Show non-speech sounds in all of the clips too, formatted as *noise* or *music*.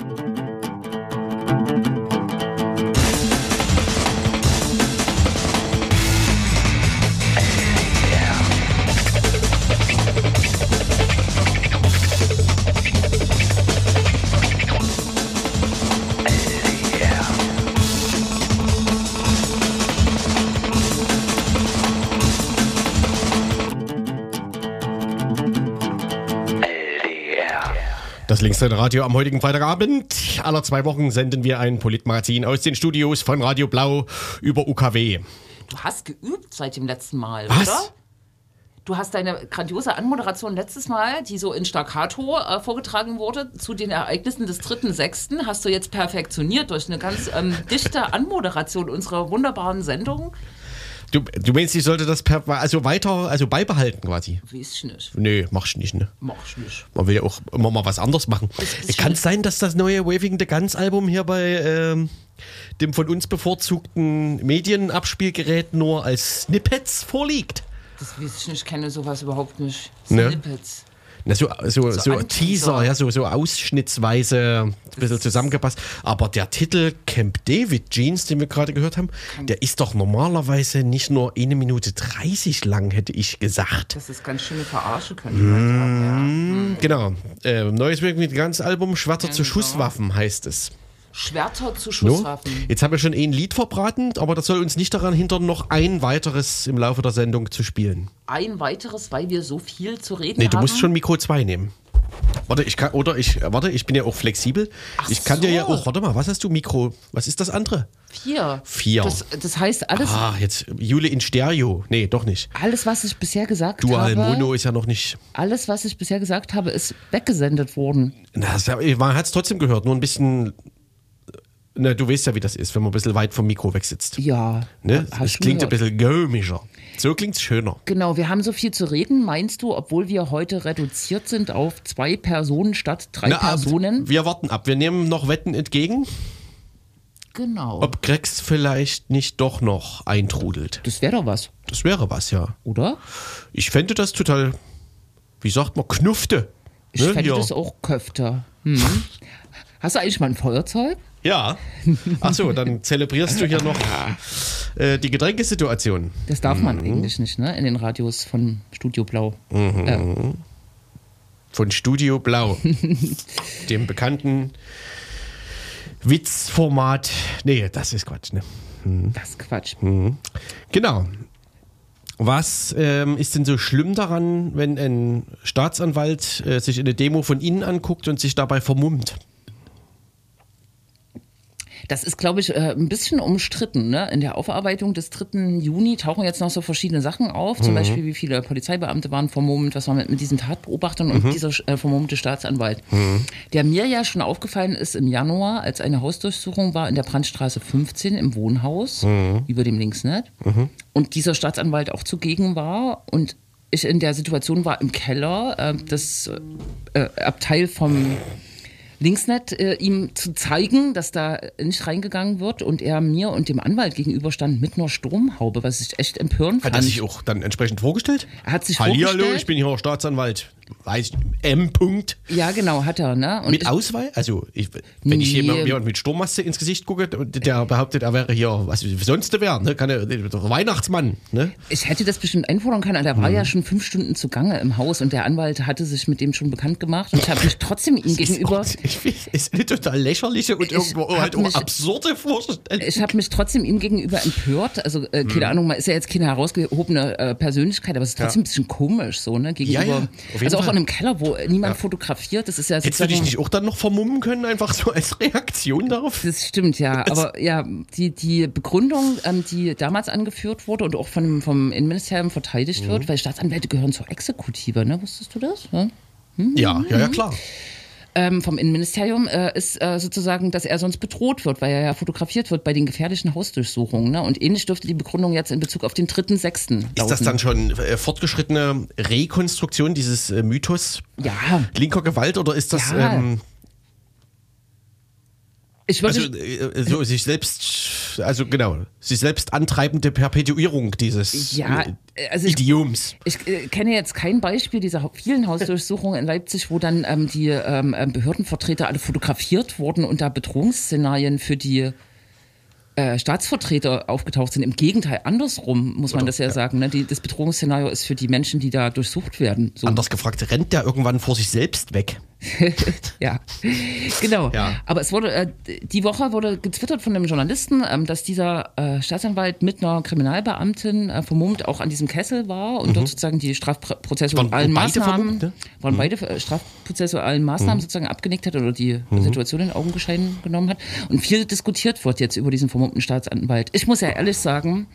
Das Linksseite Radio am heutigen Freitagabend. Aller zwei Wochen senden wir ein Politmagazin aus den Studios von Radio Blau über UKW. Du hast geübt seit dem letzten Mal, Was? oder? Du hast deine grandiose Anmoderation letztes Mal, die so in Staccato äh, vorgetragen wurde, zu den Ereignissen des 3.6., hast du jetzt perfektioniert durch eine ganz ähm, dichte Anmoderation unserer wunderbaren Sendung. Du, du meinst, ich sollte das per, also weiter, also beibehalten quasi? Weiß ich nicht. Mach ich nicht, ne? Mach ich nicht. Man will ja auch immer mal was anderes machen. Kann es sein, dass das neue Waving the Guns Album hier bei ähm, dem von uns bevorzugten Medienabspielgerät nur als Snippets vorliegt? Das weiß ich nicht, ich kenne sowas überhaupt nicht. Ne? Na, so, so, so, ein Teaser, Teaser. ja, so, so ausschnittsweise ein bisschen zusammengepasst. Aber der Titel Camp David Jeans, den wir gerade gehört haben, der ist doch normalerweise nicht nur eine Minute 30 lang, hätte ich gesagt. Das ist ganz schöne Verarsche, könnte man sagen. Genau. Äh, neues the Guns Album, Schwerter zu Genau. Schusswaffen heißt es. Schwerter zu No? Schusswaffen. Jetzt haben wir schon ein Lied verbraten, aber das soll uns nicht daran hindern, noch ein weiteres im Laufe der Sendung zu spielen. Ein weiteres, weil wir so viel zu reden Nee, haben. du musst schon Mikro 2 nehmen. Warte, ich kann, oder ich, warte, ich bin ja auch flexibel. Ach ich kann dir ja so. auch, warte mal, was hast du, Mikro? Was ist das andere? Vier. Vier. Das, das heißt, alles, Ah, jetzt Jule in Stereo. Nee, doch nicht. alles, was ich bisher gesagt Dual habe, Mono ist ja noch nicht. alles, was ich bisher gesagt habe, ist weggesendet worden. Na, man hat es trotzdem gehört, nur ein bisschen. Na, du weißt ja, wie das ist, wenn man ein bisschen weit vom Mikro weg sitzt. Ja. Ne? Es klingt ein gehört. bisschen gömischer. So klingt es schöner. Genau, wir haben so viel zu reden. Meinst du, obwohl wir heute reduziert sind auf zwei Personen statt drei Na, ab- Personen? Wir warten ab. Wir nehmen noch Wetten entgegen, Genau. ob Grex vielleicht nicht doch noch eintrudelt. Das wäre doch was, Das wäre was, ja. oder? Ich fände das total, wie sagt man, knufte. Ich Ne, fände hier. das auch Köfte. Hm. Hast du eigentlich mal ein Feuerzeug? Ja. Achso, dann zelebrierst du hier noch äh, die Getränkesituation. Das darf Mhm. man eigentlich nicht, ne? In den Radios von Studio Blau. Äh, Von Studio Blau. *laughs* dem bekannten Witzformat. Nee, das ist Quatsch, ne? das ist Quatsch. Genau. Was ähm, ist denn so schlimm daran, wenn ein Staatsanwalt äh, sich eine Demo von Ihnen anguckt und sich dabei vermummt? Das ist, glaube ich, äh, ein bisschen umstritten. Ne? In der Aufarbeitung des 3. Juni tauchen jetzt noch so verschiedene Sachen auf. Mhm. Zum Beispiel, wie viele Polizeibeamte waren vermummt, was war mit, mit diesen Tatbeobachtern Mhm. und dieser äh, vermummte Staatsanwalt. Der mir ja schon aufgefallen ist im Januar, als eine Hausdurchsuchung war in der Brandstraße 15 im Wohnhaus, Mhm. über dem Linksnet. Und dieser Staatsanwalt auch zugegen war und ich in der Situation war im Keller, äh, das äh, Abteil vom Linksnet äh, ihm zu zeigen, dass da nicht reingegangen wird und er mir und dem Anwalt gegenüberstand mit einer Sturmhaube, was ich echt empörend Hat fand. er sich auch dann entsprechend vorgestellt? Er hat sich Hallihallo, vorgestellt. ich bin hier Staatsanwalt. Weiß M. Punkt. ja, genau, hat er. Ne? Mit ich, Ausweis? Also, ich, wenn ich Nee. jemand, jemand mit Sturmmaske ins Gesicht gucke, der behauptet, er wäre hier, was sonst wäre, ne? Kann er, Weihnachtsmann, ne? ich hätte das bestimmt einfordern können. Der Mhm. war ja schon fünf Stunden zugange im Haus und der Anwalt hatte sich mit dem schon bekannt gemacht. Und ich habe mich trotzdem ihm *laughs* gegenüber. Ist, ich find, ist eine total lächerliche und Ich irgendwo halt auch mich- absurde Vorstellung. Ich habe mich trotzdem ihm gegenüber empört. Also, äh, keine Ahnung, man ist ja jetzt keine herausgehobene äh, Persönlichkeit, aber es ist trotzdem ein bisschen komisch so, ne? Gegenüber. Ja, ja, also auch Fall. in einem Keller, wo niemand fotografiert. Das ist ja Hättest du dich nicht auch dann noch vermummen können, einfach so als Reaktion darauf? Das stimmt, ja. Aber ja, die, die Begründung, ähm, die damals angeführt wurde und auch von, vom Innenministerium verteidigt Mhm. wird, weil Staatsanwälte gehören zur Exekutive, ne? Wusstest du das? Ja? Ja, ja, ja, klar. Ähm, vom Innenministerium äh, ist äh, sozusagen, dass er sonst bedroht wird, weil er ja fotografiert wird bei den gefährlichen Hausdurchsuchungen. Ne? Und ähnlich dürfte die Begründung jetzt in Bezug auf den 3.6. lauten. Ist das dann schon äh, fortgeschrittene Rekonstruktion dieses äh, Mythos Ja, linker Gewalt oder ist das Ja. ähm, ich also, äh, so sich selbst also genau, sich selbst antreibende Perpetuierung dieses Ja, äh, also ich- Idioms. Ich äh, kenne jetzt kein Beispiel dieser vielen Hausdurchsuchungen in Leipzig, wo dann ähm, die ähm, ähm, Behördenvertreter alle fotografiert wurden und da Bedrohungsszenarien für die äh, Staatsvertreter aufgetaucht sind. Im Gegenteil, andersrum muss man das ja, sagen. Ne? Die, das Bedrohungsszenario ist für die Menschen, die da durchsucht werden. So. Anders gefragt, rennt der irgendwann vor sich selbst weg? *laughs* ja, genau. Ja. Aber es wurde, äh, die Woche wurde getwittert von einem Journalisten, ähm, dass dieser äh, Staatsanwalt mit einer Kriminalbeamtin äh, vermummt auch an diesem Kessel war und dort sozusagen die Strafprozesse Waren und allen Maßnahmen, vermummt, ne? waren beide Strafprozesse allen Maßnahmen sozusagen abgenickt hat oder die Situation in Augenschein genommen hat. Und viel diskutiert wird jetzt über diesen vermummten Staatsanwalt. Ich muss ja ehrlich sagen,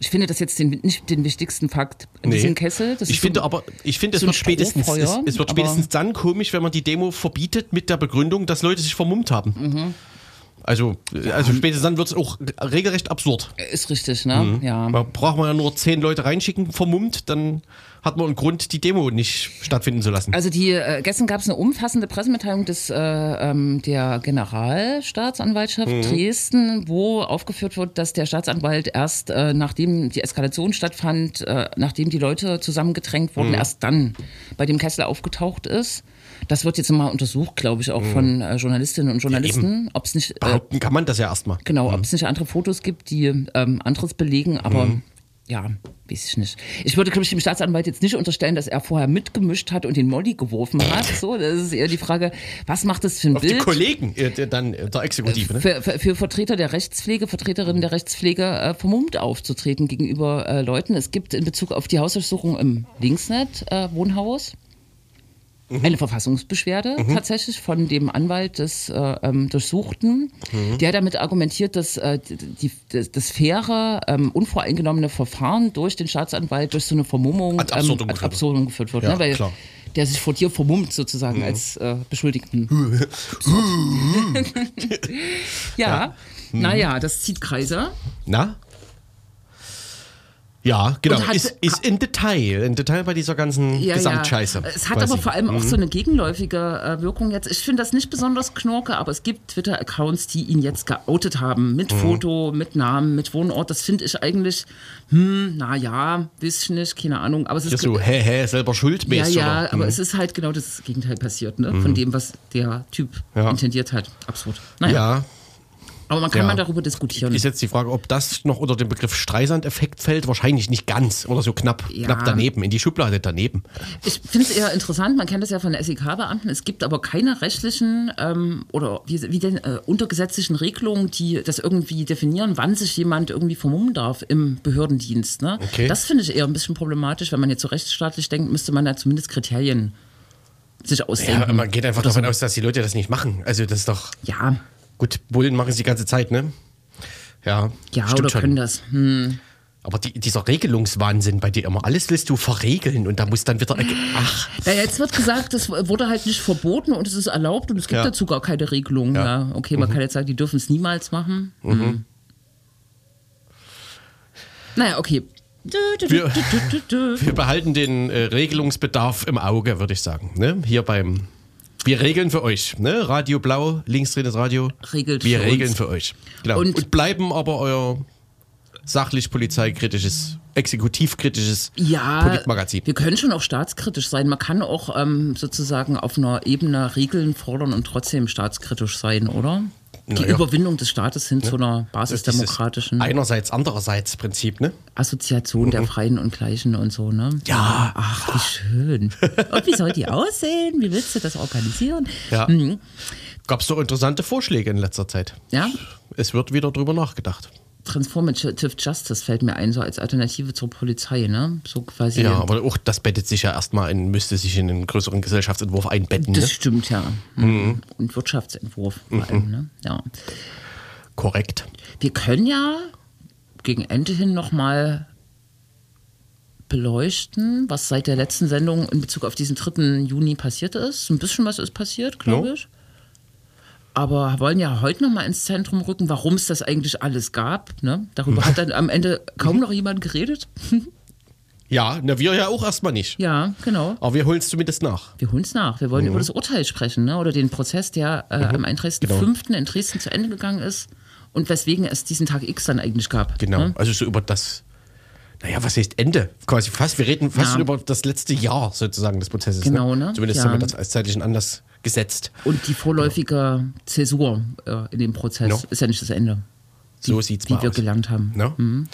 ich finde das jetzt den, nicht den wichtigsten Fakt in diesem Kessel. Das ich finde so- aber, ich finde, es so wird spätestens, es, es wird spätestens dann komisch, wenn man die Demo verbietet mit der Begründung, dass Leute sich vermummt haben. Mhm. Also, also spätestens dann wird es auch regelrecht absurd. ist richtig, ne? Ja. Da braucht man ja nur zehn Leute reinschicken, vermummt, dann hat man einen Grund, die Demo nicht stattfinden zu lassen. Also die äh, gestern gab es eine umfassende Pressemitteilung des äh, ähm, der Generalstaatsanwaltschaft Dresden, wo aufgeführt wird, dass der Staatsanwalt erst äh, nachdem die Eskalation stattfand, äh, nachdem die Leute zusammengedrängt wurden, erst dann bei dem Kessel aufgetaucht ist. Das wird jetzt mal untersucht, glaube ich, auch von äh, Journalistinnen und Journalisten, ob es nicht äh, Behaupten kann man das ja erstmal. Genau, ob es nicht andere Fotos gibt, die ähm, anderes belegen, aber ja, weiß ich nicht. Ich würde, glaube ich, dem Staatsanwalt jetzt nicht unterstellen, dass er vorher mitgemischt hat und den Molly geworfen hat. So, das ist eher die Frage, was macht das für ein Auf die Bild? Kollegen, äh, dann äh, der Exekutive, ne? Für, für, für Vertreter der Rechtspflege, Vertreterinnen der Rechtspflege äh, vermummt aufzutreten gegenüber äh, Leuten. Es gibt in Bezug auf die Hausdurchsuchung im Linksnet-Wohnhaus eine Verfassungsbeschwerde tatsächlich von dem Anwalt des äh, ähm, Durchsuchten, der damit argumentiert, dass äh, die, das, das faire, ähm, unvoreingenommene Verfahren durch den Staatsanwalt durch so eine Vermummung Ad absurdum ähm, ad geführt wird. absurdum geführt wird. Ja, ne? Weil klar. der sich vor dir vermummt sozusagen als äh, Beschuldigten. *laughs* ja, *laughs* naja, das zieht Kreise. Na? Ja, genau. Hat- Ist, ist in Detail, in Detail bei dieser ganzen Ja, Gesamtscheiße. Ja. Es hat aber vor allem auch so eine gegenläufige äh, Wirkung jetzt. Ich finde das nicht besonders knorke, aber es gibt Twitter-Accounts, die ihn jetzt geoutet haben. Mit Foto, mit Namen, mit Wohnort. Das finde ich eigentlich, hm, naja, weiß ich nicht, keine Ahnung. Aber es Ja, ist so, hä, hä, selber ja, schuldmäßig. ja, oder? aber es ist halt genau das Gegenteil passiert, ne? Von dem, was der Typ Ja. intendiert hat. Absurd. Naja, ja, aber man kann ja. mal darüber diskutieren. ist jetzt die Frage, ob das noch unter den Begriff Streisand-Effekt fällt. Wahrscheinlich nicht ganz oder so knapp, Ja. knapp daneben, in die Schublade daneben. Ich finde es eher interessant, man kennt das ja von SEK-Beamten, es gibt aber keine rechtlichen ähm, oder wie, wie denn äh, untergesetzlichen Regelungen, die das irgendwie definieren, wann sich jemand irgendwie vermummen darf im Behördendienst. Ne? Okay. Das finde ich eher ein bisschen problematisch. Wenn man jetzt so rechtsstaatlich denkt, müsste man da zumindest Kriterien sich ausdenken. Ja, man geht einfach davon aus, dass die Leute das nicht machen. Also das ist doch, ja, gut, Bullen machen es die ganze Zeit, ne? Ja, ja stimmt oder schon. können das. Hm. Aber die, dieser Regelungswahnsinn bei dir immer, alles willst du verregeln und da muss dann wieder, ach, Ja, jetzt wird gesagt, das wurde halt nicht verboten und es ist erlaubt und es gibt Ja. dazu gar keine Regelung. Ja. Okay, man kann jetzt sagen, die dürfen es niemals machen. Mhm. Naja, okay. Wir-. Wir behalten den äh, Regelungsbedarf im Auge, würde ich sagen. Ne? Hier beim. Wir regeln für euch. Ne? Radio Blau, linksdrehtes Radio. Regelt Wir für regeln uns. für euch. Genau. Und- Und, bleiben aber euer sachlich polizeikritisches, exekutivkritisches Ja, Politmagazin. wir können schon auch staatskritisch sein. Man kann auch ähm, sozusagen auf einer Ebene Regeln fordern und trotzdem staatskritisch sein, oder? Die Na ja. Überwindung des Staates hin zu einer basisdemokratischen Einerseits, andererseits Prinzip, ne? Assoziation der Freien und Gleichen und so, ne? Ja. Ach, wie schön. *laughs* Und wie soll die aussehen? Wie willst du das organisieren? Ja. Gab es doch interessante Vorschläge in letzter Zeit. Ja? Es wird wieder drüber nachgedacht. Transformative Justice fällt mir ein, so als Alternative zur Polizei, ne? So quasi. Ja, aber auch das bettet sich ja erstmal in, müsste sich in einen größeren Gesellschaftsentwurf einbetten. Ne? das stimmt ja. Mhm. Und Wirtschaftsentwurf vor allem, ne? Ja. Korrekt. Wir können ja gegen Ende hin nochmal beleuchten, was seit der letzten Sendung in Bezug auf diesen 3. Juni passiert ist. Ein bisschen was ist passiert, glaube No. ich. Aber wollen ja heute nochmal ins Zentrum rücken, warum es das eigentlich alles gab. Ne? Darüber hat dann am Ende kaum noch jemand geredet. *laughs* Ja, na, wir ja auch erstmal nicht. Ja, genau. Aber wir holen es zumindest nach. Wir holen es nach. Wir wollen über das Urteil sprechen, ne? oder den Prozess, der äh, am 31.05. in Dresden zu Ende gegangen ist und weswegen es diesen Tag X dann eigentlich gab. Genau, Ne? also so über das, naja, was heißt Ende? Quasi fast, wir reden fast Ja. über das letzte Jahr sozusagen des Prozesses. Genau, ne? ne? Zumindest Ja. haben wir das als zeitlichen Anlass gesetzt. Und die vorläufige Zäsur äh, in dem Prozess No. ist ja nicht das Ende, So sieht's wie mal wir aus. gelernt haben. Ne?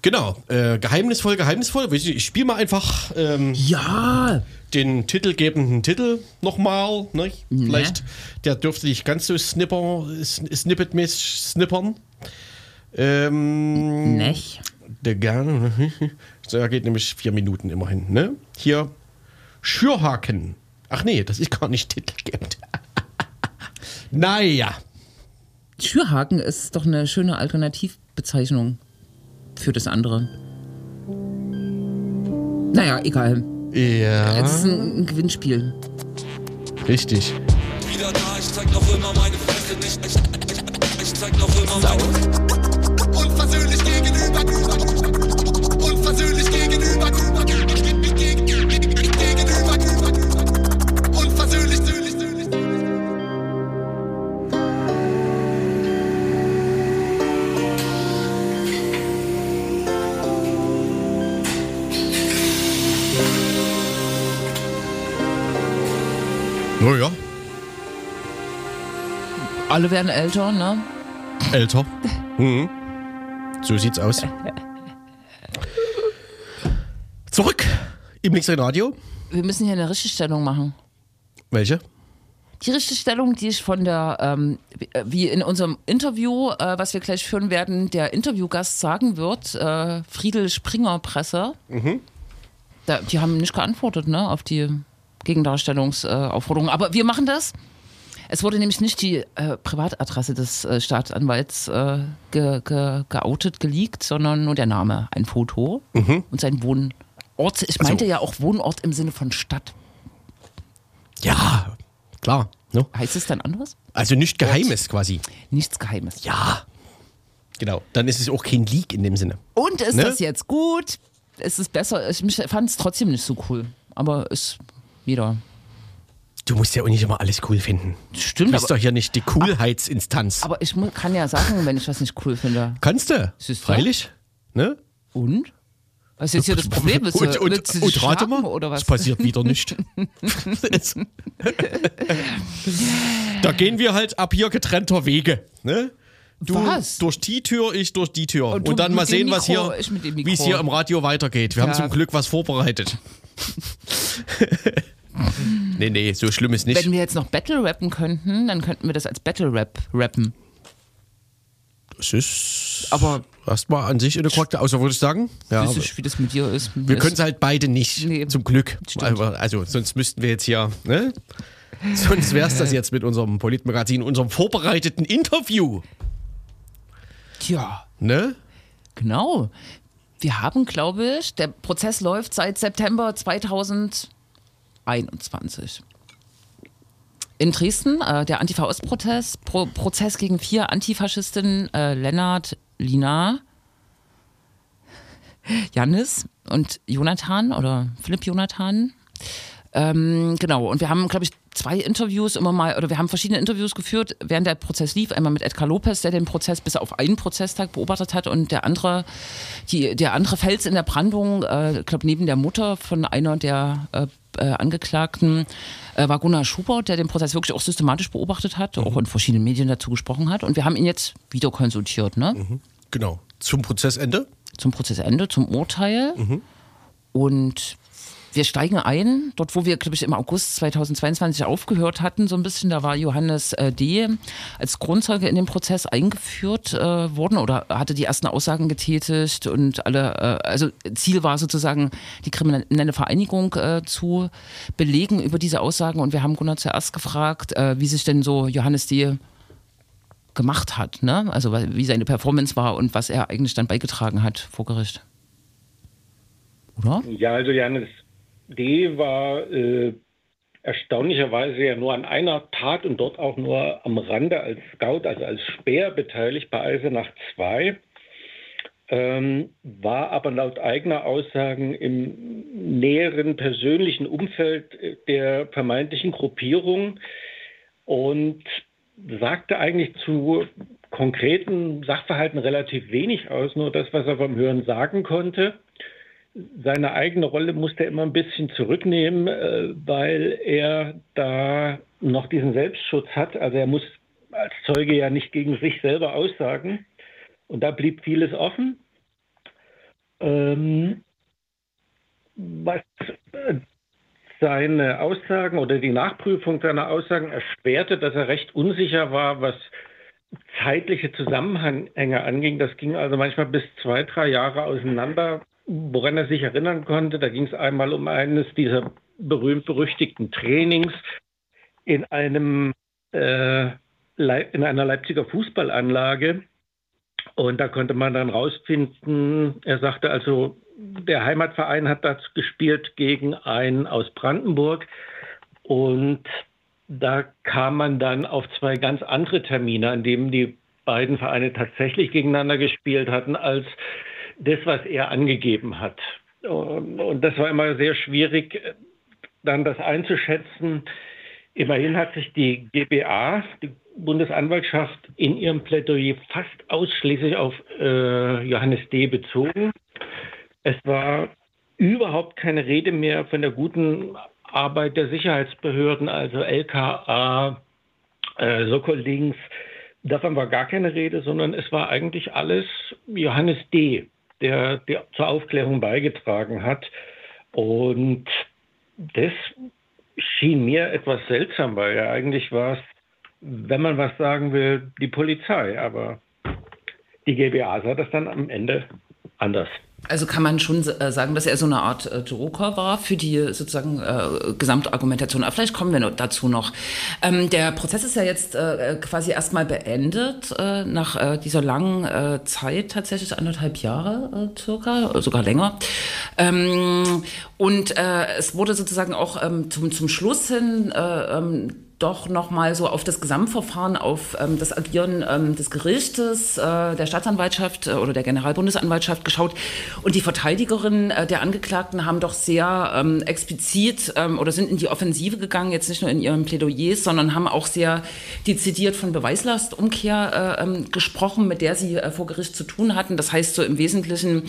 Genau, äh, geheimnisvoll, geheimnisvoll. Ich ich spiele mal einfach ähm, Ja, den titelgebenden Titel nochmal. Ne? Vielleicht, der dürfte nicht ganz so snipper, sn- snippet-mäßig snippern. Ähm, Nech. Der gerne. So, *laughs* er geht nämlich vier Minuten immerhin. Ne? Hier Schürhaken. Ach nee, das ist gar nicht titelgebend. *laughs* naja. Schürhaken ist doch eine schöne Alternativbezeichnung für das andere. Naja, egal. Ja, Es ist ein, ein Gewinnspiel. richtig. wieder da, ich zeig noch immer meine Fresse nicht. Ich, ich, ich zeig noch immer meine Unversöhnlich gegenüber. Unversöhnlich Naja, Alle werden älter, ne? älter. *laughs* Mhm. So sieht's aus. Zurück im Linksrhein Radio. Wir müssen hier eine Richtigstellung machen. Welche? Die Richtigstellung, die ich von der, ähm, wie in unserem Interview, äh, was wir gleich führen werden, der Interviewgast sagen wird, äh, Friedel Springer Presse, da, die haben nicht geantwortet ne, auf die Gegendarstellungsaufforderung. Aber wir machen das. Es wurde nämlich nicht die äh, Privatadresse des äh, Staatsanwalts äh, ge, ge, geoutet, geleakt, sondern nur der Name, ein Foto und sein Wohnort. Ich meinte ja auch Wohnort im Sinne von Stadt. Ja, klar. Ne? Heißt es dann anders? Also nicht Geheimes quasi. Nichts Geheimes. Ja. Genau. Dann ist es auch kein Leak in dem Sinne. Und ist Ne? das jetzt gut? Ist es besser? Ich fand es trotzdem nicht so cool. Aber ist wieder. Du musst ja auch nicht immer alles cool finden. Stimmt, Du bist aber, doch hier nicht die Coolheitsinstanz. aber ich kann ja sagen, wenn ich was nicht cool finde. Kannst du? Freilich. Ne? Und? Was ist jetzt hier das Problem? Du, und, und, dich und rate mal, oder was? es passiert wieder nicht. *laughs* da gehen wir halt ab hier getrennter Wege. Ne? Du Was? durch die Tür, ich durch die Tür. Und, dann mal sehen, was hier, wie es hier im Radio weitergeht. Wir haben Ja. zum Glück was vorbereitet. *laughs* *laughs* nee, nee, so schlimm ist nicht. Wenn wir jetzt noch Battle rappen könnten, dann könnten wir das als Battle Rap rappen. Es ist Aber erstmal an sich eine korrekte Aussage, würde ich sagen. Ja, ich, wie das mit dir ist. wir können es halt beide nicht, Nee. zum Glück. Stimmt. Aber, also, sonst müssten wir jetzt hier, ne? Sonst wäre es das jetzt mit unserem Politmagazin, unserem vorbereiteten Interview, Tja, ne? genau. Wir haben, glaube ich, der Prozess läuft seit September 2021. In Dresden, äh, der Antifa-Ost-Prozess Pro Prozess gegen vier Antifaschistinnen, äh, Lennart, Lina, Janis und Jonathan oder Philipp Jonathan. Ähm, genau, und wir haben, glaube ich, zwei Interviews immer mal, oder wir haben verschiedene Interviews geführt, während der Prozess lief. Einmal mit Edgar Lopez, der den Prozess bis auf einen Prozesstag beobachtet hat und der andere, die, der andere Fels in der Brandung, äh, glaube, neben der Mutter von einer der äh, äh, Angeklagten, äh, war Gunnar Schubert, der den Prozess wirklich auch systematisch beobachtet hat, auch in verschiedenen Medien dazu gesprochen hat. Und wir haben ihn jetzt wieder konsultiert, ne? Genau. Zum Prozessende. zum Prozessende, zum Urteil. Und wir steigen ein, dort wo wir, glaube ich, im August 2022 aufgehört hatten, so ein bisschen, da war Johannes äh, D. als Grundzeuge in den Prozess eingeführt äh, worden oder hatte die ersten Aussagen getätigt und alle, äh, also Ziel war sozusagen, die kriminelle Vereinigung äh, zu belegen über diese Aussagen und wir haben Gunnar zuerst gefragt, äh, wie sich denn so Johannes D gemacht hat, ne? Also wie seine Performance war und was er eigentlich dann beigetragen hat vor Gericht. Oder? Ja, also Janis D. war äh, erstaunlicherweise ja nur an einer Tat und dort auch nur am Rande als Scout, also als Speer beteiligt bei Eisenach 2. Ähm, war aber laut eigener Aussagen im näheren persönlichen Umfeld der vermeintlichen Gruppierung und sagte eigentlich zu konkreten Sachverhalten relativ wenig aus, nur das, was er vom Hören sagen konnte. Seine eigene Rolle musste er immer ein bisschen zurücknehmen, äh, weil er da noch diesen Selbstschutz hat. Also er muss als Zeuge ja nicht gegen sich selber aussagen. Und da blieb vieles offen. Ähm, was äh, seine Aussagen oder die Nachprüfung seiner Aussagen erschwerte, dass er recht unsicher war, was zeitliche Zusammenhänge anging. Das ging also manchmal bis zwei, drei Jahre auseinander, woran er sich erinnern konnte. Da ging es einmal um eines dieser berühmt-berüchtigten Trainings in einem äh, in einer Leipziger Fußballanlage. Und da konnte man dann rausfinden, er sagte also, der Heimatverein hat das gespielt gegen einen aus Brandenburg. Und da kam man dann auf zwei ganz andere Termine, an denen die beiden Vereine tatsächlich gegeneinander gespielt hatten, als das, was er angegeben hat. Und das war immer sehr schwierig, dann das einzuschätzen. Immerhin hat sich die GBA, die Bundesanwaltschaft, in ihrem Plädoyer fast ausschließlich auf äh, Johannes D. bezogen. Es war überhaupt keine Rede mehr von der guten Arbeit der Sicherheitsbehörden, also LKA, äh, Sokolings. Davon war gar keine Rede, sondern es war eigentlich alles Johannes D., der, der zur Aufklärung beigetragen hat. Und das schien mir etwas seltsam, weil ja eigentlich war es, wenn man was sagen will, die Polizei. Aber die GBA sah das dann am Ende anders. Also kann man schon äh, sagen, dass er so eine Art äh, Joker war für die sozusagen äh, Gesamtargumentation. Aber vielleicht kommen wir noch dazu noch. Ähm, der Prozess ist ja jetzt äh, quasi erstmal beendet, äh, nach äh, dieser langen äh, Zeit, tatsächlich anderthalb Jahre äh, circa, äh, sogar länger. Ähm, und äh, es wurde sozusagen auch ähm, zum, zum Schluss hin äh, ähm, doch noch mal so auf das Gesamtverfahren, auf ähm, das Agieren ähm, des Gerichtes, äh, der Staatsanwaltschaft äh, oder der Generalbundesanwaltschaft geschaut. Und die Verteidigerinnen äh, der Angeklagten haben doch sehr ähm, explizit ähm, oder sind in die Offensive gegangen, jetzt nicht nur in ihren Plädoyers, sondern haben auch sehr dezidiert von Beweislastumkehr äh, ähm, gesprochen, mit der sie äh, vor Gericht zu tun hatten. Das heißt so im Wesentlichen,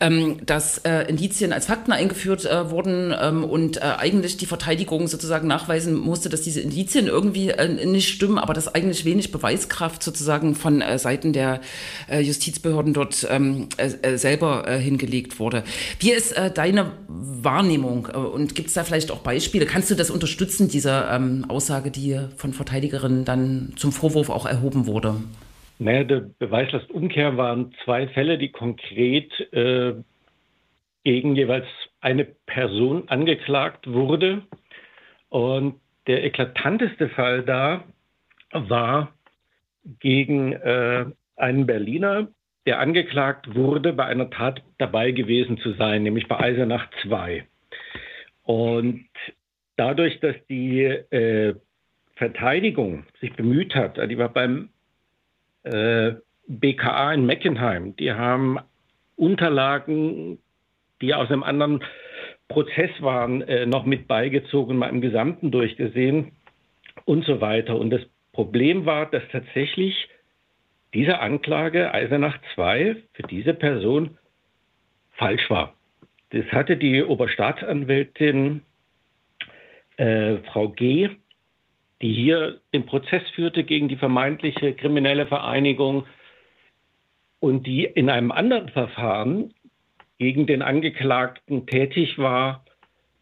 ähm, dass äh, Indizien als Fakten eingeführt wurden und eigentlich die Verteidigung sozusagen nachweisen musste, dass diese Indizien Indizien irgendwie äh, nicht stimmen, aber dass eigentlich wenig Beweiskraft sozusagen von äh, Seiten der äh, Justizbehörden dort ähm, äh, äh, selber äh, hingelegt wurde. Wie ist deine Wahrnehmung und gibt es da vielleicht auch Beispiele? Kannst du das unterstützen, diese ähm, Aussage, die von Verteidigerinnen dann zum Vorwurf auch erhoben wurde? Naja, der Beweislastumkehr waren zwei Fälle, die konkret gegen jeweils eine Person angeklagt wurde. Und der eklatanteste Fall da war gegen äh, einen Berliner, der angeklagt wurde, bei einer Tat dabei gewesen zu sein, nämlich bei Eisenach 2. Und dadurch, dass die äh, Verteidigung sich bemüht hat, die war beim äh, BKA in Meckenheim, die haben Unterlagen, die aus einem anderen Prozess waren, äh, noch mit beigezogen, mal im Gesamten durchgesehen und so weiter. Und das Problem war, dass tatsächlich diese Anklage Eisenach 2 für diese Person falsch war. Das hatte die Oberstaatsanwältin äh, Frau G., die hier den Prozess führte gegen die vermeintliche kriminelle Vereinigung und die in einem anderen Verfahren gegen den Angeklagten tätig war,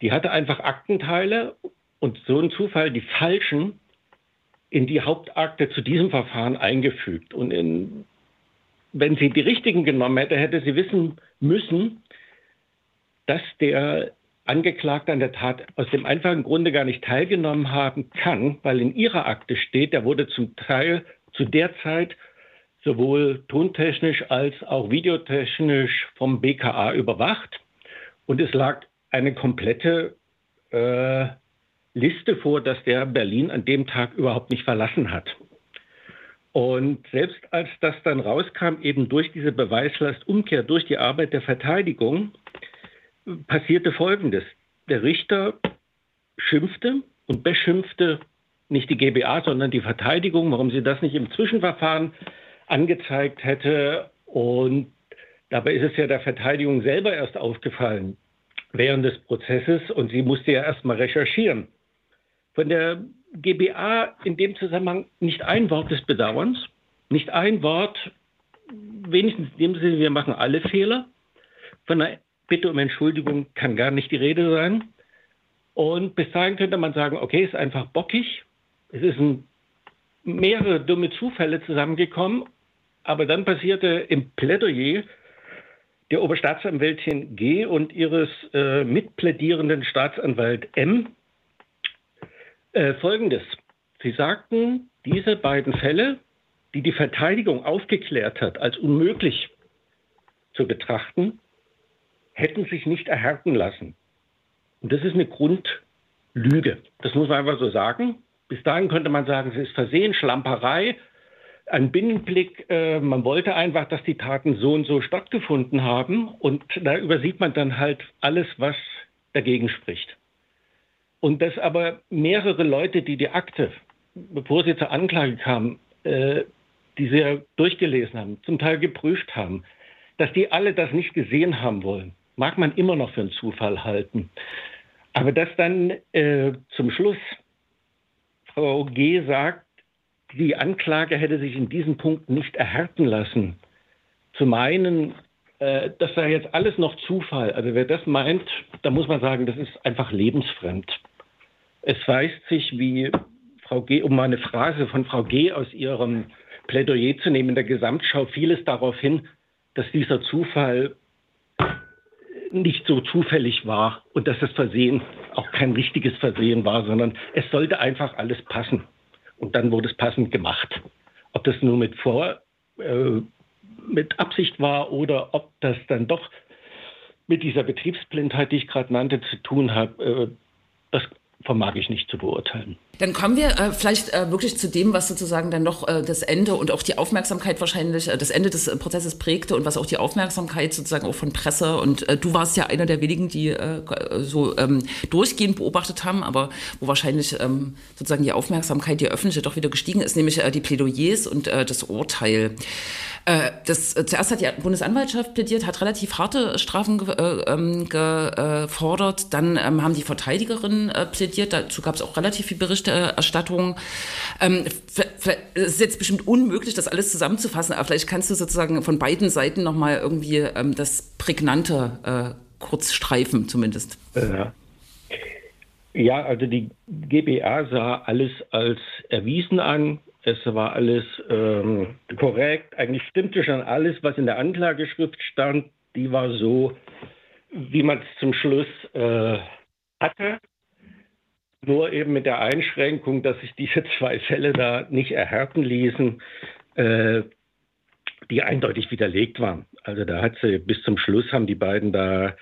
die hatte einfach Aktenteile und so ein Zufall die falschen in die Hauptakte zu diesem Verfahren eingefügt. Und in, wenn sie die richtigen genommen hätte, hätte sie wissen müssen, dass der Angeklagte an der Tat aus dem einfachen Grunde gar nicht teilgenommen haben kann, weil in ihrer Akte steht, er wurde zum Teil zu der Zeit sowohl tontechnisch als auch videotechnisch vom BKA überwacht. Und es lag eine komplette äh, Liste vor, dass der Berlin an dem Tag überhaupt nicht verlassen hat. Und selbst als das dann rauskam, eben durch diese Beweislastumkehr, durch die Arbeit der Verteidigung, passierte Folgendes. Der Richter schimpfte und beschimpfte nicht die GBA, sondern die Verteidigung, warum sie das nicht im Zwischenverfahren angezeigt hätte. Und dabei ist es ja der Verteidigung selber erst aufgefallen während des Prozesses und sie musste ja erst mal recherchieren. Von der GBA in dem Zusammenhang nicht ein Wort des Bedauerns, nicht ein Wort, wenigstens in dem Sinne, wir machen alle Fehler. Von einer Bitte um Entschuldigung kann gar nicht die Rede sein. Und bis dahin könnte man sagen, okay, ist einfach bockig. Es ein, mehrere dumme Zufälle zusammengekommen. Aber dann passierte im Plädoyer der Oberstaatsanwältin G und ihres äh, mitplädierenden Staatsanwalt M äh, Folgendes. Sie sagten, diese beiden Fälle, die die Verteidigung aufgeklärt hat, als unmöglich zu betrachten, hätten sich nicht erhärten lassen. Und das ist eine Grundlüge. Das muss man einfach so sagen. Bis dahin könnte man sagen, es ist Versehen, Schlamperei, ein Binnenblick. Äh, man wollte einfach, dass die Taten so und so stattgefunden haben. Und da übersieht man dann halt alles, was dagegen spricht. Und dass aber mehrere Leute, die die Akte, bevor sie zur Anklage kamen, äh, die sie ja durchgelesen haben, zum Teil geprüft haben, dass die alle das nicht gesehen haben wollen, mag man immer noch für einen Zufall halten. Aber dass dann äh, zum Schluss Frau G. sagt, die Anklage hätte sich in diesem Punkt nicht erhärten lassen, zu meinen, äh, das sei jetzt alles noch Zufall. Also wer das meint, da muss man sagen, das ist einfach lebensfremd. Es weist sich, wie Frau G., um mal eine Phrase von Frau G. aus ihrem Plädoyer zu nehmen, in der Gesamtschau vieles darauf hin, dass dieser Zufall nicht so zufällig war und dass das Versehen auch kein richtiges Versehen war, sondern es sollte einfach alles passen. Und dann wurde es passend gemacht. Ob das nur mit Vor, äh, mit Absicht war oder ob das dann doch mit dieser Betriebsblindheit, die ich gerade nannte, zu tun hat, äh, das vermag ich nicht zu beurteilen. Dann kommen wir äh, vielleicht äh, wirklich zu dem, was sozusagen dann noch äh, das Ende und auch die Aufmerksamkeit wahrscheinlich, äh, das Ende des äh, Prozesses prägte und was auch die Aufmerksamkeit sozusagen auch von Presse und äh, du warst ja einer der wenigen, die so ähm, durchgehend beobachtet haben, aber wo wahrscheinlich ähm, sozusagen die Aufmerksamkeit, die öffentliche doch wieder gestiegen ist, nämlich die Plädoyers und das Urteil. das, zuerst hat die Bundesanwaltschaft plädiert, hat relativ harte Strafen ähm, gefordert, dann ähm, haben die Verteidigerinnen plädiert, dazu gab es auch relativ viel Bericht Berichterstattung. Ähm, es ist jetzt bestimmt unmöglich, das alles zusammenzufassen, aber vielleicht kannst du sozusagen von beiden Seiten nochmal irgendwie ähm, das Prägnante äh, kurz streifen, zumindest. Ja. ja, also die GBA sah alles als erwiesen an. Es war alles ähm, korrekt. Eigentlich stimmte schon alles, was in der Anklageschrift stand. Die war so, wie man es zum Schluss äh, hatte. Nur eben mit der Einschränkung, dass sich diese zwei Fälle da nicht erhärten ließen, äh, die eindeutig widerlegt waren. Also da hat sie bis zum Schluss haben die beiden da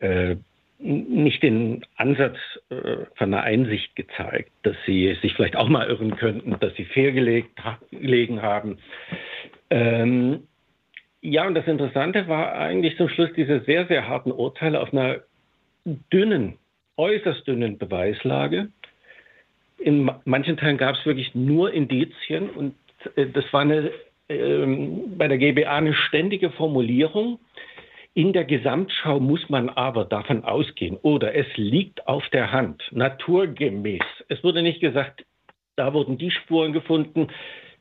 äh, nicht den Ansatz äh, von einer Einsicht gezeigt, dass sie sich vielleicht auch mal irren könnten, dass sie fehlgelegt gelegen haben. Ähm, ja, und das Interessante war eigentlich zum Schluss diese sehr, sehr harten Urteile auf einer dünnen äußerst dünnen Beweislage. In manchen Teilen gab es wirklich nur Indizien und äh, das war eine, äh, bei der GBA eine ständige Formulierung. In der Gesamtschau muss man aber davon ausgehen oder es liegt auf der Hand, naturgemäß. Es wurde nicht gesagt, da wurden die Spuren gefunden,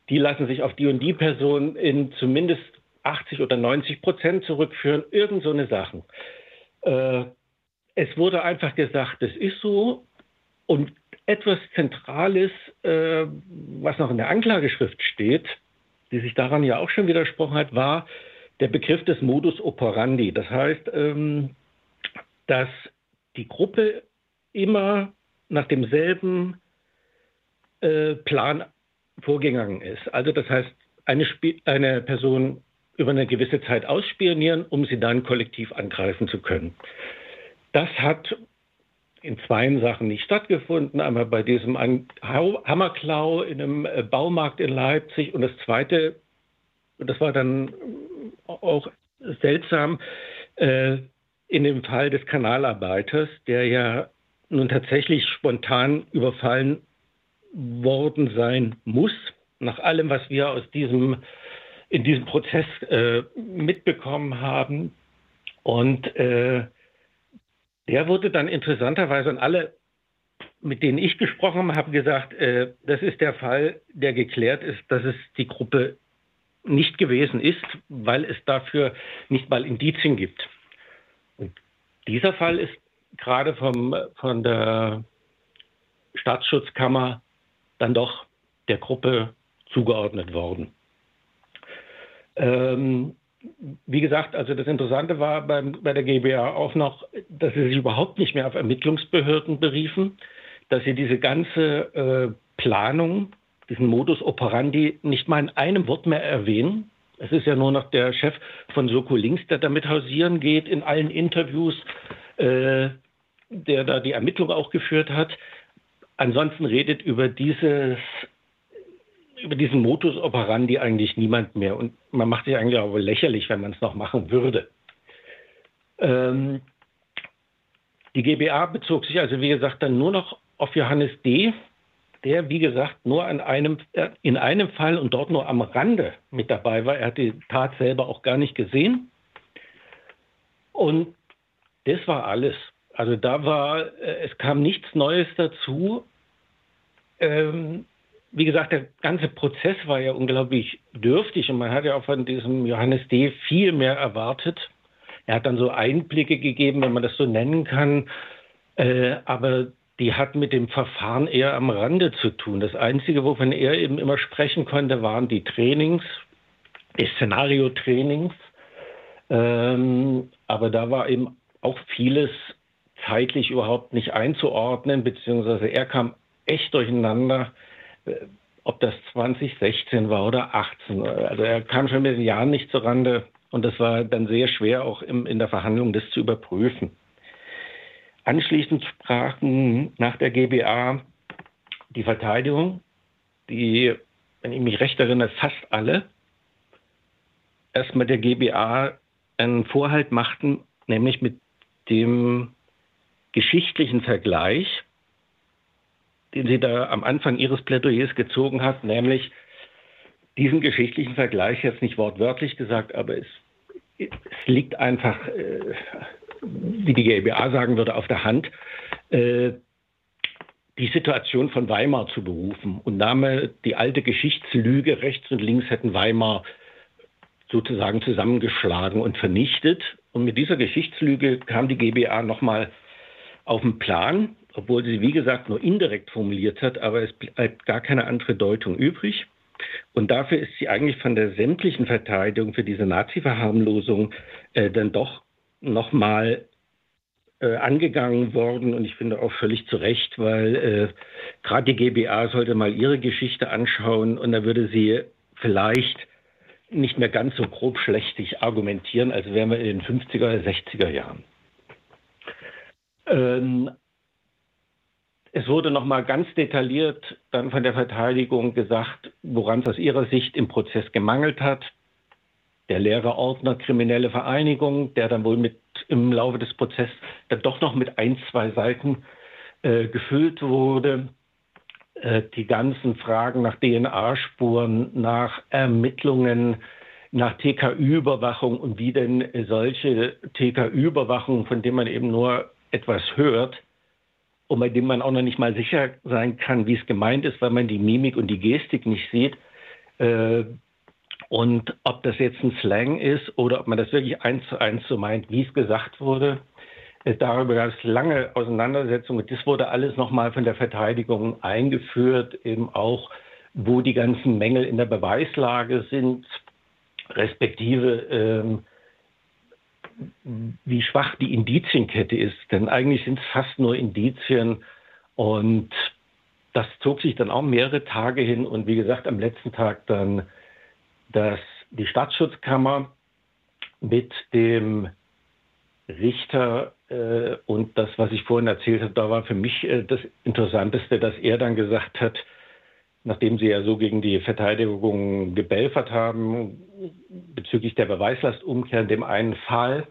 die lassen sich auf die und die Person in zumindest 80 oder 90 Prozent zurückführen, irgend so eine Sachen. Äh, es wurde einfach gesagt, es ist so. Und etwas Zentrales, äh, was noch in der Anklageschrift steht, die sich daran ja auch schon widersprochen hat, war der Begriff des Modus operandi. Das heißt, ähm, dass die Gruppe immer nach demselben äh, Plan vorgegangen ist. Also das heißt, eine, eine Person über eine gewisse Zeit ausspionieren, um sie dann kollektiv angreifen zu können. Das hat in zwei Sachen nicht stattgefunden. Einmal bei diesem Hammerklau in einem äh, Baumarkt in Leipzig und das zweite, das war dann auch seltsam, äh, in dem Fall des Kanalarbeiters, der ja nun tatsächlich spontan überfallen worden sein muss, nach allem, was wir aus diesem in diesem Prozess äh, mitbekommen haben. Und äh, der wurde dann interessanterweise an alle, mit denen ich gesprochen habe, gesagt, äh, das ist der Fall, der geklärt ist, dass es die Gruppe nicht gewesen ist, weil es dafür nicht mal Indizien gibt. Und dieser Fall ist gerade vom, von der Staatsschutzkammer dann doch der Gruppe zugeordnet worden. Ähm, wie gesagt, also das Interessante war beim, bei der GBA auch noch, dass sie sich überhaupt nicht mehr auf Ermittlungsbehörden beriefen, dass sie diese ganze äh, Planung, diesen Modus operandi nicht mal in einem Wort mehr erwähnen. Es ist ja nur noch der Chef von Soko Links, der damit hausieren geht in allen Interviews, äh, der da die Ermittlung auch geführt hat. Ansonsten redet über dieses über diesen Modus operandi eigentlich niemand mehr. Und man macht sich eigentlich auch lächerlich, wenn man es noch machen würde. Ähm, die GBA bezog sich also, wie gesagt, dann nur noch auf Johannes D., der, wie gesagt, nur an einem, äh, in einem Fall und dort nur am Rande mit dabei war. Er hat die Tat selber auch gar nicht gesehen. Und das war alles. Also da war, äh, es kam nichts Neues dazu. Ähm, wie gesagt, der ganze Prozess war ja unglaublich dürftig und man hat ja auch von diesem Johannes D. viel mehr erwartet. Er hat dann so Einblicke gegeben, wenn man das so nennen kann, äh, aber die hat mit dem Verfahren eher am Rande zu tun. Das Einzige, wovon er eben immer sprechen konnte, waren die Trainings, die Szenario-Trainings. Ähm, aber da war eben auch vieles zeitlich überhaupt nicht einzuordnen, beziehungsweise er kam echt durcheinander, ob das 2016 war oder 18. Also er kam schon mit den Jahren nicht zurande und das war dann sehr schwer auch im, in der Verhandlung das zu überprüfen. Anschließend sprachen nach der GBA die Verteidigung, die, wenn ich mich recht erinnere, fast alle erstmal der GBA einen Vorhalt machten, nämlich mit dem geschichtlichen Vergleich, den sie da am Anfang ihres Plädoyers gezogen hat, nämlich diesen geschichtlichen Vergleich jetzt nicht wortwörtlich gesagt, aber es, es liegt einfach, äh, wie die GBA sagen würde, auf der Hand, äh, die Situation von Weimar zu berufen und nahm die alte Geschichtslüge, rechts und links hätten Weimar sozusagen zusammengeschlagen und vernichtet. Und mit dieser Geschichtslüge kam die GBA nochmal auf den Plan, obwohl sie, wie gesagt, nur indirekt formuliert hat, aber es bleibt gar keine andere Deutung übrig. Und dafür ist sie eigentlich von der sämtlichen Verteidigung für diese Nazi-Verharmlosung äh, dann doch nochmal äh, angegangen worden und ich finde auch völlig zu Recht, weil äh, gerade die GBA sollte mal ihre Geschichte anschauen und da würde sie vielleicht nicht mehr ganz so grobschlächtig argumentieren, als wären wir in den 50er oder 60er Jahren. Ähm, es wurde nochmal ganz detailliert dann von der Verteidigung gesagt, woran es aus ihrer Sicht im Prozess gemangelt hat. Der leere Ordner kriminelle Vereinigung, der dann wohl mit im Laufe des Prozesses dann doch noch mit ein, zwei Seiten äh, gefüllt wurde. Äh, die ganzen Fragen nach DNA-Spuren, nach Ermittlungen, nach TK-Überwachung und wie denn solche TK-Überwachung, von denen man eben nur etwas hört und bei dem man auch noch nicht mal sicher sein kann, wie es gemeint ist, weil man die Mimik und die Gestik nicht sieht. Äh, und ob das jetzt ein Slang ist oder ob man das wirklich eins zu eins so meint, wie es gesagt wurde, äh, darüber gab es lange Auseinandersetzungen. Das wurde alles nochmal von der Verteidigung eingeführt, eben auch, wo die ganzen Mängel in der Beweislage sind, respektive ähm, wie schwach die Indizienkette ist. Denn eigentlich sind es fast nur Indizien und das zog sich dann auch mehrere Tage hin und wie gesagt am letzten Tag dann, dass die Staatsschutzkammer mit dem Richter äh, und das, was ich vorhin erzählt habe, da war für mich äh, das Interessanteste, dass er dann gesagt hat, nachdem sie ja so gegen die Verteidigung gebelfert haben bezüglich der Beweislastumkehr in dem einen Fall,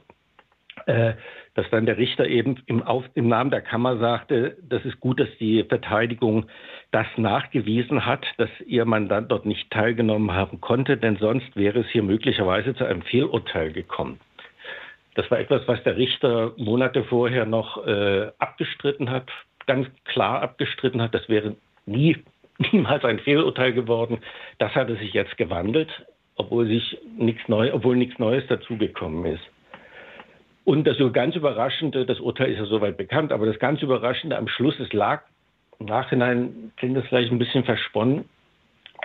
äh, dass dann der Richter eben im, Auf, im Namen der Kammer sagte, das ist gut, dass die Verteidigung das nachgewiesen hat, dass ihr Mandant dort nicht teilgenommen haben konnte, denn sonst wäre es hier möglicherweise zu einem Fehlurteil gekommen. Das war etwas, was der Richter Monate vorher noch äh, abgestritten hat, ganz klar abgestritten hat. Das wäre nie, niemals ein Fehlurteil geworden. Das hatte sich jetzt gewandelt, obwohl sich nichts Neues, obwohl nichts Neues dazugekommen ist. Und das ganz Überraschende, das Urteil ist ja soweit bekannt, aber das ganz Überraschende am Schluss, es lag im Nachhinein, klingt das vielleicht ein bisschen versponnen,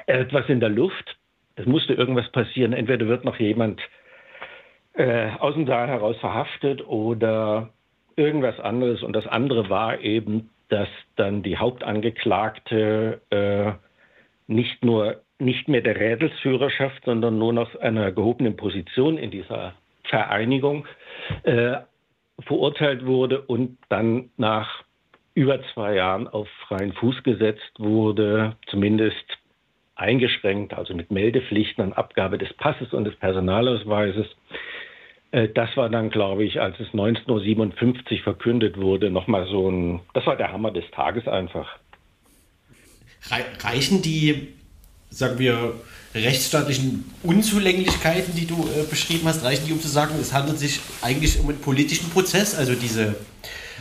etwas in der Luft. Es musste irgendwas passieren. Entweder wird noch jemand äh, aus dem Saal heraus verhaftet oder irgendwas anderes. Und das andere war eben, dass dann die Hauptangeklagte äh, nicht nur nicht mehr der Rädelsführerschaft, sondern nur noch einer gehobenen Position in dieser Vereinigung äh, verurteilt wurde und dann nach über zwei Jahren auf freien Fuß gesetzt wurde, zumindest eingeschränkt, also mit Meldepflichten an Abgabe des Passes und des Personalausweises. Äh, das war dann, glaube ich, als es 1957 verkündet wurde, nochmal so ein, das war der Hammer des Tages einfach. Reichen die, sagen wir, rechtsstaatlichen Unzulänglichkeiten, die du äh, beschrieben hast, reichen die, um zu sagen, es handelt sich eigentlich um einen politischen Prozess, also diese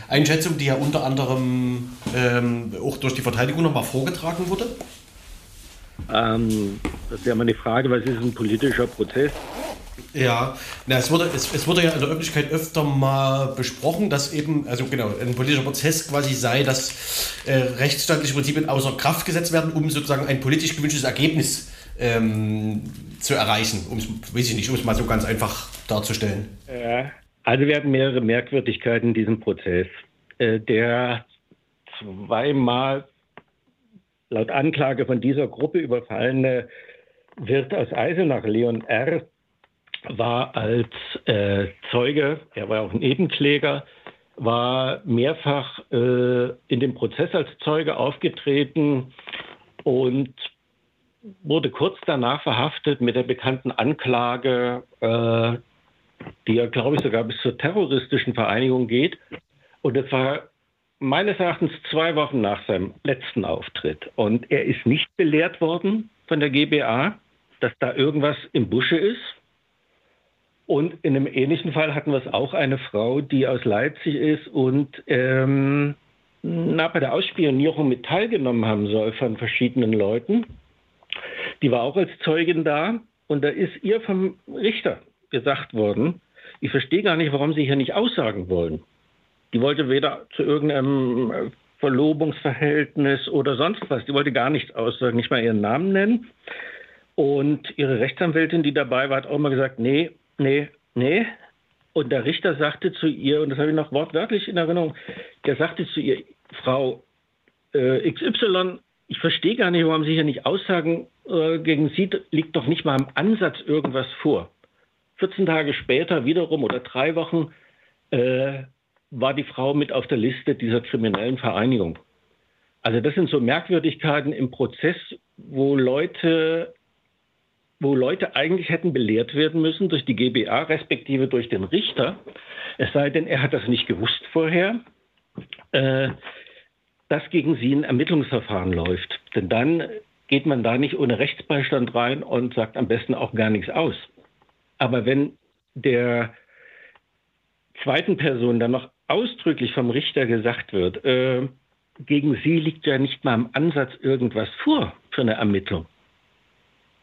Einschätzung, die ja unter anderem ähm, auch durch die Verteidigung nochmal vorgetragen wurde? Ähm, das wäre mal die Frage, was ist ein politischer Prozess? Ja, na, es, wurde, es, es wurde ja in der Öffentlichkeit öfter mal besprochen, dass eben, also genau, ein politischer Prozess quasi sei, dass äh, rechtsstaatliche Prinzipien außer Kraft gesetzt werden, um sozusagen ein politisch gewünschtes Ergebnis ähm, zu erreichen, um es, weiß ich nicht, um es mal so ganz einfach darzustellen. Äh, also wir hatten mehrere Merkwürdigkeiten in diesem Prozess. Äh, der zweimal laut Anklage von dieser Gruppe überfallene Wirt aus Eisenach, Leon R., war als äh, Zeuge, er war auch ein Nebenkläger, war mehrfach äh, in dem Prozess als Zeuge aufgetreten und wurde kurz danach verhaftet mit der bekannten Anklage, äh, die ja, glaube ich, sogar bis zur terroristischen Vereinigung geht. Und das war meines Erachtens zwei Wochen nach seinem letzten Auftritt. Und er ist nicht belehrt worden von der GBA, dass da irgendwas im Busche ist. Und in einem ähnlichen Fall hatten wir es auch eine Frau, die aus Leipzig ist und ähm, na, bei der Ausspionierung mit teilgenommen haben soll von verschiedenen Leuten. Die war auch als Zeugin da und da ist ihr vom Richter gesagt worden, ich verstehe gar nicht, warum Sie hier nicht aussagen wollen. Die wollte weder zu irgendeinem Verlobungsverhältnis oder sonst was, die wollte gar nichts aussagen, nicht mal ihren Namen nennen. Und ihre Rechtsanwältin, die dabei war, hat auch mal gesagt, nee, nee, nee. Und der Richter sagte zu ihr, und das habe ich noch wortwörtlich in Erinnerung, der sagte zu ihr, Frau äh, XY, ich verstehe gar nicht, warum Sie hier nicht aussagen, äh, gegen Sie liegt doch nicht mal im Ansatz irgendwas vor. 14 Tage später wiederum oder drei Wochen äh, war die Frau mit auf der Liste dieser kriminellen Vereinigung. Also das sind so Merkwürdigkeiten im Prozess, wo Leute wo Leute eigentlich hätten belehrt werden müssen durch die GBA, respektive durch den Richter, es sei denn, er hat das nicht gewusst vorher, äh, dass gegen sie ein Ermittlungsverfahren läuft. Denn dann geht man da nicht ohne Rechtsbeistand rein und sagt am besten auch gar nichts aus. Aber wenn der zweiten Person dann noch ausdrücklich vom Richter gesagt wird, äh, gegen sie liegt ja nicht mal im Ansatz irgendwas vor für eine Ermittlung,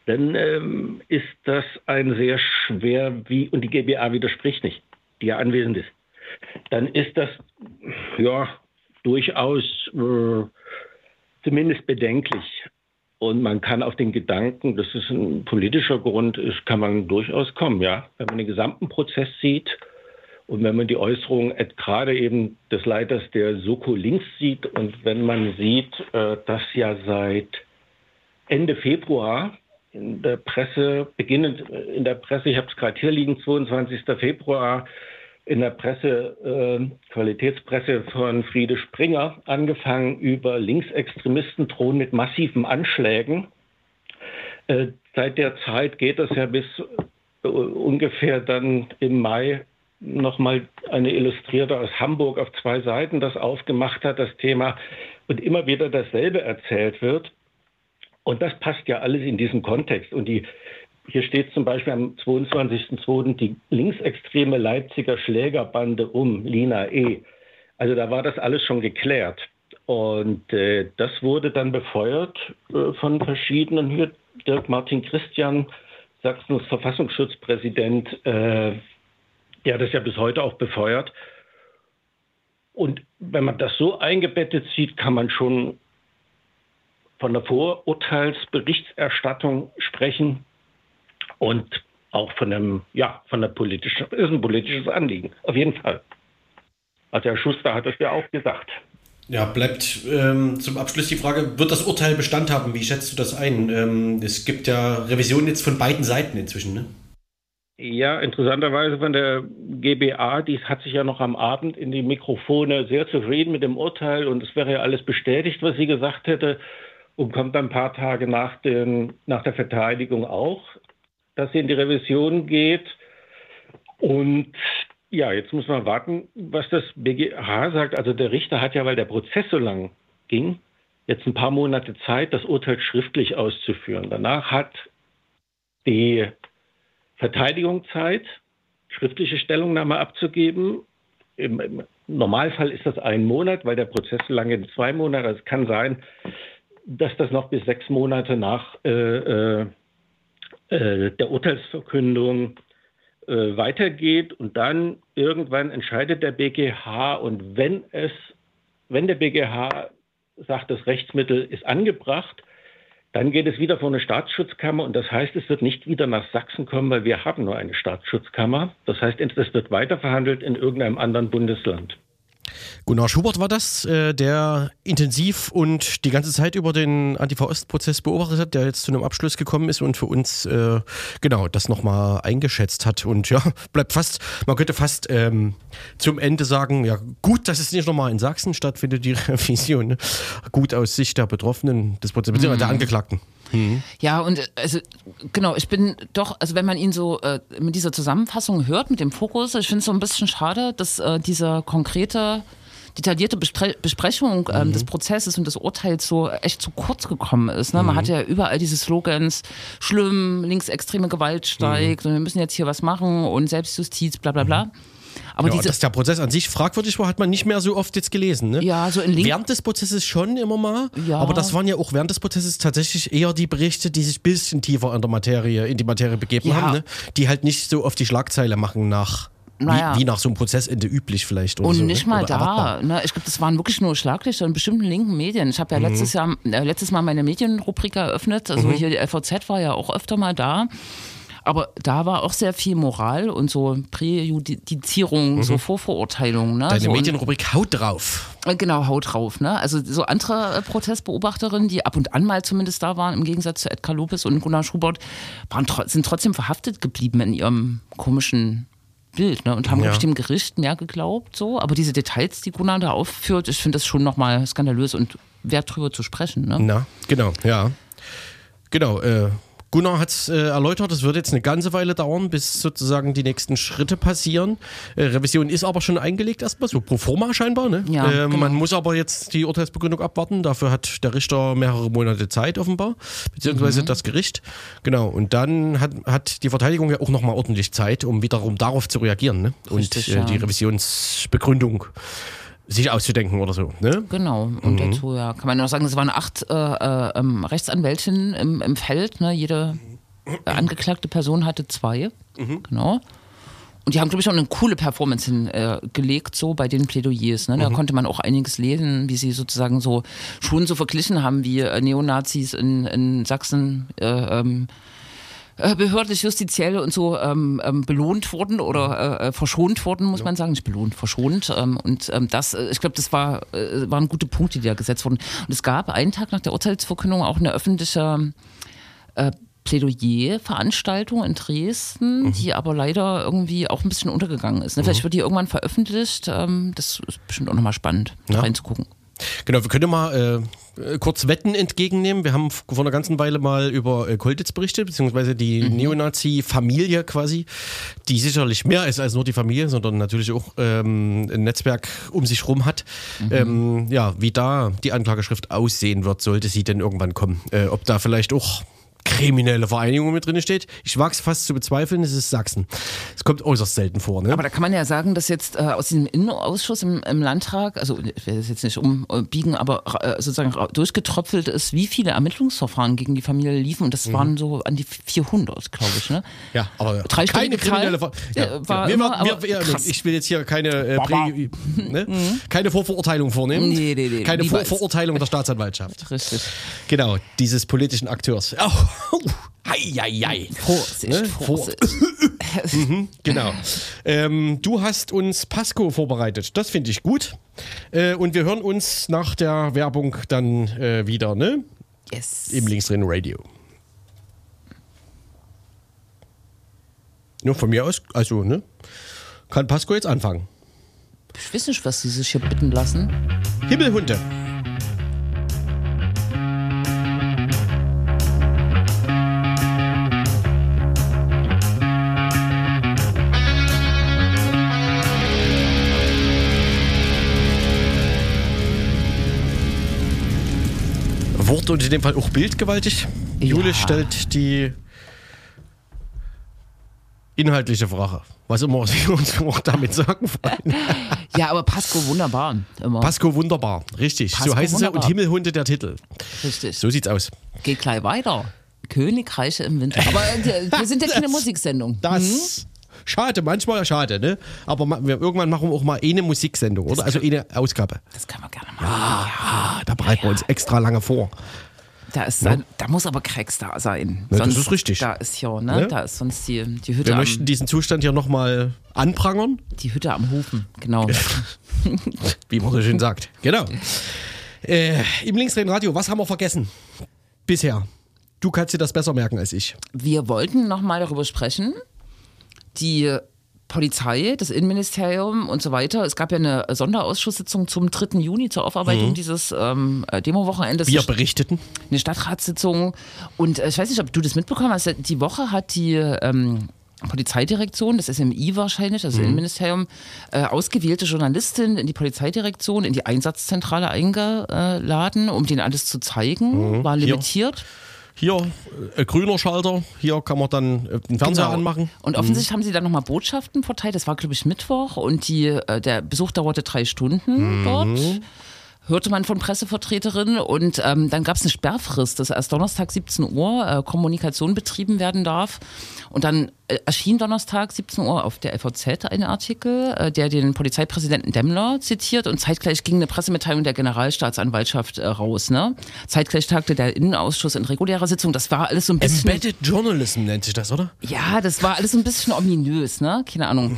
dann ähm, ist das ein sehr schwer, wie, und die GBA widerspricht nicht, die ja anwesend ist, dann ist das ja durchaus äh, zumindest bedenklich. Und man kann auf den Gedanken, dass es ein politischer Grund ist, kann man durchaus kommen, ja. Wenn man den gesamten Prozess sieht und wenn man die Äußerungen gerade eben des Leiters der Soko links sieht und wenn man sieht, äh, dass ja seit Ende Februar in der Presse, beginnend in der Presse, ich habe es gerade hier liegen, 22. Februar, in der Presse, äh, Qualitätspresse von Friede Springer angefangen über Linksextremisten drohen mit massiven Anschlägen. Äh, seit der Zeit geht das ja bis äh, ungefähr dann im Mai nochmal eine Illustrierte aus Hamburg auf zwei Seiten das aufgemacht hat, das Thema, und immer wieder dasselbe erzählt wird. Und das passt ja alles in diesen Kontext. Und die, hier steht zum Beispiel am 22.02. die linksextreme Leipziger Schlägerbande um, Lina E. Also da war das alles schon geklärt. Und äh, das wurde dann befeuert äh, von verschiedenen, hier Dirk Martin Christian, Sachsens Verfassungsschutzpräsident, äh, der das ja bis heute auch befeuert. Und wenn man das so eingebettet sieht, kann man schon von der Vorurteilsberichterstattung sprechen und auch von einem, ja, von der politischen, ist ein politisches Anliegen, auf jeden Fall. Also Herr Schuster hat das ja auch gesagt. Ja, bleibt ähm, zum Abschluss die Frage, wird das Urteil Bestand haben? Wie schätzt du das ein? Ähm, es gibt ja Revisionen jetzt von beiden Seiten inzwischen, ne? Ja, interessanterweise von der GBA, die hat sich ja noch am Abend in die Mikrofone sehr zufrieden mit dem Urteil und es wäre ja alles bestätigt, was sie gesagt hätte und kommt ein paar Tage nach, den, nach der Verteidigung auch, dass sie in die Revision geht. Und ja, jetzt muss man warten, was das BGH sagt. Also der Richter hat ja, weil der Prozess so lang ging, jetzt ein paar Monate Zeit, das Urteil schriftlich auszuführen. Danach hat die Verteidigung Zeit, schriftliche Stellungnahme abzugeben. Im, Im, Normalfall ist das ein Monat, weil der Prozess so lange in zwei Monate. Also es kann sein, dass das noch bis sechs Monate nach äh, äh, äh der Urteilsverkündung äh, weitergeht und dann irgendwann entscheidet der BGH und wenn es, wenn der BGH sagt, das Rechtsmittel ist angebracht, dann geht es wieder vor eine Staatsschutzkammer und das heißt, es wird nicht wieder nach Sachsen kommen, weil wir haben nur eine Staatsschutzkammer. Das heißt, es wird weiterverhandelt in irgendeinem anderen Bundesland. Gunnar Schubert war das, äh, der intensiv und die ganze Zeit über den Antifa-Ost-Prozess beobachtet hat, der jetzt zu einem Abschluss gekommen ist und für uns äh, genau das nochmal eingeschätzt hat. Und ja, *laughs* bleibt fast, man könnte fast ähm, zum Ende sagen, ja gut, dass es nicht nochmal in Sachsen stattfindet, die *laughs* Revision. Ne? Gut aus Sicht der Betroffenen des Prozesses, beziehungsweise der Angeklagten. Mhm. Ja, und also genau, ich bin doch, also wenn man ihn so äh, mit dieser Zusammenfassung hört, mit dem Fokus, ich finde es so ein bisschen schade, dass äh, dieser konkrete detaillierte Bespre Besprechung ähm, mhm. des Prozesses und des Urteils so echt zu kurz gekommen ist. Ne? Man mhm. hat ja überall diese Slogans, schlimm, linksextreme Gewalt steigt mhm. und wir müssen jetzt hier was machen und Selbstjustiz, bla bla bla. Aber ja, dass der Prozess an sich fragwürdig war, hat man nicht mehr so oft jetzt gelesen. Ne? Ja, so in Link Während des Prozesses schon immer mal. Ja. Aber das waren ja auch während des Prozesses tatsächlich eher die Berichte, die sich ein bisschen tiefer in der Materie, in die Materie begeben ja. haben, ne? die halt nicht so auf die Schlagzeile machen nach naja. Wie, wie, nach so einem Prozessende üblich vielleicht. und so, nicht ne? mal da. Ne? Ich glaube, das waren wirklich nur Schlaglichter in bestimmten linken Medien. Ich habe ja mhm. letztes, Jahr, äh, letztes Mal meine Medienrubrik eröffnet. Also mhm. hier die LVZ war ja auch öfter mal da. Aber da war auch sehr viel Moral und so Präjudizierung, mhm. so Vorverurteilung. Ne? Deine so Medienrubrik Haut drauf. Äh, genau, Haut drauf. Ne? Also so andere äh, Protestbeobachterinnen, die ab und an mal zumindest da waren, im Gegensatz zu Edgar Lopez und Gunnar Schubert, waren, sind trotzdem verhaftet geblieben in ihrem komischen Bild ne? und haben ja. dem Gericht mehr geglaubt. So. Aber diese Details, die Gunnar da aufführt, ich finde das schon nochmal skandalös und wert drüber zu sprechen. Ne? Na, genau, ja. Genau, äh, Gunnar hat es äh, erläutert, es wird jetzt eine ganze Weile dauern, bis sozusagen die nächsten Schritte passieren. Äh, Revision ist aber schon eingelegt erstmal, so pro forma scheinbar. Ne? Ja, äh, genau. Man muss aber jetzt die Urteilsbegründung abwarten. Dafür hat der Richter mehrere Monate Zeit offenbar, beziehungsweise mhm. das Gericht. Genau, und dann hat, hat die Verteidigung ja auch nochmal ordentlich Zeit, um wiederum darauf zu reagieren ne? Richtig, und äh, ja. die Revisionsbegründung sich auszudenken oder so. Ne? Genau. Und mhm. dazu ja, kann man noch sagen, es waren acht äh, äh, ähm, Rechtsanwältinnen im, im Feld. Ne? Jede äh, angeklagte Person hatte zwei. Mhm. Genau. Und die haben, glaube ich, auch eine coole Performance hingelegt, äh, so bei den Plädoyers. Ne? Da mhm. konnte man auch einiges lesen, wie sie sozusagen so schon so verglichen haben, wie äh, Neonazis in, in Sachsen äh, ähm, äh, behördlich, justiziell und so ähm, ähm, belohnt wurden oder äh, äh, verschont wurden, muss ja. man sagen. Nicht belohnt, verschont. Ähm, und ähm, das, äh, ich glaube, das war, äh, waren gute Punkte, die da gesetzt wurden. Und es gab einen Tag nach der Urteilsverkündung auch eine öffentliche äh, Plädoyer-Veranstaltung in Dresden, mhm. die aber leider irgendwie auch ein bisschen untergegangen ist. Ne? Vielleicht mhm. wird die irgendwann veröffentlicht. Ähm, das ist bestimmt auch nochmal spannend, ja. reinzugucken. Genau, wir können mal äh, kurz Wetten entgegennehmen. Wir haben vor einer ganzen Weile mal über äh, Kolditz berichtet, beziehungsweise die Mhm. Neonazi-Familie quasi, die sicherlich mehr ist als nur die Familie, sondern natürlich auch ähm, ein Netzwerk um sich rum hat. Mhm. Ähm, ja, wie da die Anklageschrift aussehen wird, sollte sie denn irgendwann kommen. Äh, ob da vielleicht auch kriminelle Vereinigung mit drin steht. Ich wage es fast zu bezweifeln, es ist Sachsen. Es kommt äußerst selten vor. Ne? Aber da kann man ja sagen, dass jetzt äh, aus diesem Innenausschuss im, im Landtag, also ich werde das jetzt nicht umbiegen, aber äh, sozusagen durchgetröpfelt ist, wie viele Ermittlungsverfahren gegen die Familie liefen. Und das waren so an die 400, glaube ich. Ne? Ja, aber Dreistellige keine kriminelle Ver äh, war wir, immer, wir, aber wir, krass. Ich will jetzt hier keine, äh, Prä, *laughs* ne? keine Vorverurteilung vornehmen. Nee, nee, nee, keine lieber Vor als- Vorurteilung der Staatsanwaltschaft. Richtig. Genau, dieses politischen Akteurs. Oh, hei, hei, hei. Vorsicht, Ne? Vor- Vorsicht. *laughs* Genau. Ähm, du hast uns Pasco vorbereitet. Das finde ich gut. Äh, und wir hören uns nach der Werbung dann äh, wieder, ne? yes. Im Linksdrehen Radio. Nur von mir aus, also, ne? Kann Pasco jetzt anfangen. Ich weiß nicht, was sie sich hier bitten lassen. Himmelhunde. Und in dem Fall auch bildgewaltig. Jule Ja. stellt die inhaltliche Frage. Was immer sie uns *laughs* auch damit sagen wollen. Ja, aber Pasco wunderbar. Immer. Pasco wunderbar, richtig. Pasco so heißt es ja. Und Himmelhunde der Titel. Richtig. So sieht's aus. Geht gleich weiter. Königreiche im Winter. Aber äh, wir sind ja keine Das- Musiksendung. Das. Schade, manchmal schade, ne? Aber ma- irgendwann machen wir auch mal eine Musiksendung, oder? Also eine Ausgabe. Das können wir gerne machen. Ah, da bereiten wir uns extra lange vor. Da, ist, da, da muss aber Cracks da sein. Ja, das ist richtig. Da ist ja, ne? Ne? Da ist sonst die, die, Hütte Wir am, möchten diesen Zustand hier nochmal anprangern, die Hütte am Hufen. Genau. *laughs* wie man so schön sagt. Genau. Äh, Im Linksreden Radio, was haben wir vergessen? Bisher. Du kannst dir das besser merken als ich. Wir wollten nochmal darüber sprechen. Die Polizei, das Innenministerium und so weiter. Es gab ja eine Sonderausschusssitzung zum 3. Juni zur Aufarbeitung dieses ähm, äh, Demo-Wochenendes. Wir berichteten. eine Stadtratssitzung. Und äh, ich weiß nicht, ob du das mitbekommen hast. Die Woche hat die ähm, Polizeidirektion, das SMI wahrscheinlich, das Innenministerium, äh, ausgewählte Journalistin in die Polizeidirektion, in die Einsatzzentrale eingeladen, um denen alles zu zeigen. War Hier. limitiert. Hier, äh, grüner Schalter. Hier kann man dann äh, den Fernseher Genau. anmachen. Und offensichtlich haben sie dann nochmal Botschaften verteilt. Das war, glaube ich, Mittwoch und die, äh, der Besuch dauerte drei Stunden dort. Hörte man von Pressevertreterinnen und ähm, dann gab es eine Sperrfrist, dass erst Donnerstag 17 Uhr äh, Kommunikation betrieben werden darf. Und dann äh, erschien Donnerstag 17 Uhr auf der FVZ ein Artikel, äh, der den Polizeipräsidenten Demmler zitiert und zeitgleich ging eine Pressemitteilung der Generalstaatsanwaltschaft äh, raus. Ne? Zeitgleich tagte der Innenausschuss in regulärer Sitzung. Das war alles so ein bisschen. Embedded Journalism nennt sich das, oder? Ja, das war alles so ein bisschen ominös, ne? Keine Ahnung.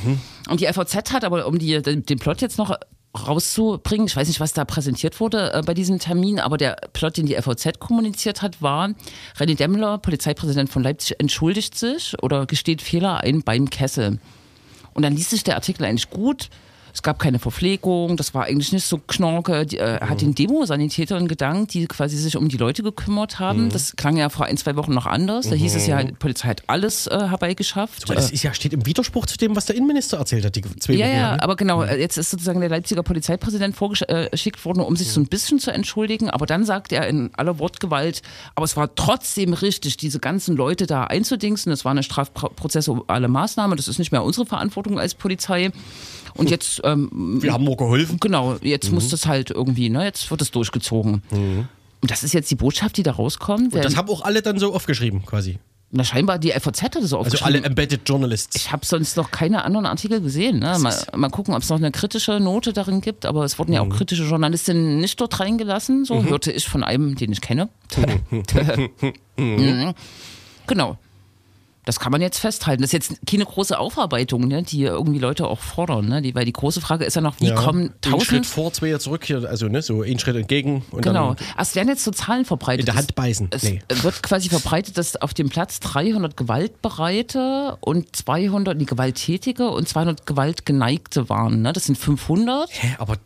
Und die FOZ hat aber, um die, den Plot jetzt noch rauszubringen, ich weiß nicht, was da präsentiert wurde äh, bei diesem Termin, aber der Plot, den die FOZ kommuniziert hat, war, René Demmler, Polizeipräsident von Leipzig, entschuldigt sich oder gesteht Fehler ein beim Kessel. Und dann liest sich der Artikel eigentlich gut. Es gab keine Verpflegung, das war eigentlich nicht so knorke. Die, äh, Er hat den Demosanitätern gedankt, die quasi sich um die Leute gekümmert haben. Das klang ja vor ein, zwei Wochen noch anders. Da hieß es ja, die Polizei hat alles äh, herbeigeschafft. Aber das ist ja, steht im Widerspruch zu dem, was der Innenminister erzählt hat, die zwei Ja, Wochen ja, ne? aber genau, äh, jetzt ist sozusagen der Leipziger Polizeipräsident vorgeschickt worden, um sich so ein bisschen zu entschuldigen, aber dann sagt er in aller Wortgewalt, aber es war trotzdem richtig, diese ganzen Leute da einzudingsen, das war eine strafprozessuale Maßnahme, das ist nicht mehr unsere Verantwortung als Polizei. Und jetzt, ähm, Wir haben nur geholfen. genau, jetzt muss das halt irgendwie, ne, jetzt wird es durchgezogen. Und das ist jetzt die Botschaft, die da rauskommt. Das Wer- haben auch alle dann so aufgeschrieben, quasi. Na, scheinbar die FAZ hat das so Also alle Embedded Journalists. Ich habe sonst noch keine anderen Artikel gesehen. Ne? Mal, mal gucken, ob es noch eine kritische Note darin gibt. Aber es wurden ja auch Mhm. kritische Journalistinnen nicht dort reingelassen. So hörte ich von einem, den ich kenne. Mhm. *laughs* *laughs* Genau. Das kann man jetzt festhalten. Das ist jetzt keine große Aufarbeitung, ne, die irgendwie Leute auch fordern. Ne? Die, weil die große Frage ist ja noch, wie Ja. kommen Ein Schritt tausend. vor, zwei zurück hier, also ne, so ein Schritt entgegen und Genau. dann Also es werden jetzt so Zahlen verbreitet. in der Hand beißen. Es Nee. wird quasi verbreitet, dass auf dem Platz 300 Gewaltbereite und 200 die Gewalttätige und 200 Gewaltgeneigte waren. Ne? Das sind 500. Hä, aber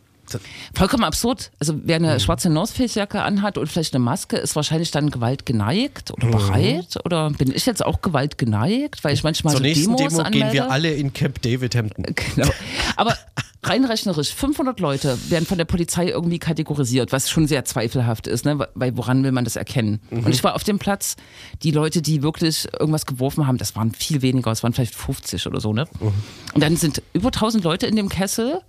Vollkommen absurd. Also wer eine schwarze North Face Jacke anhat und vielleicht eine Maske, ist wahrscheinlich dann Gewalt geneigt oder bereit. Oder bin ich jetzt auch Gewalt geneigt, weil ich manchmal Zur so nächsten Demos Demo gehen anmelde? wir alle in Camp David Hampton. *laughs* Genau. Aber rein rechnerisch, 500 Leute werden von der Polizei irgendwie kategorisiert, was schon sehr zweifelhaft ist, ne? weil woran will man das erkennen? Und ich war auf dem Platz, die Leute, die wirklich irgendwas geworfen haben, das waren viel weniger, es waren vielleicht 50 oder so. Ne? Und dann sind über 1000 Leute in dem Kessel.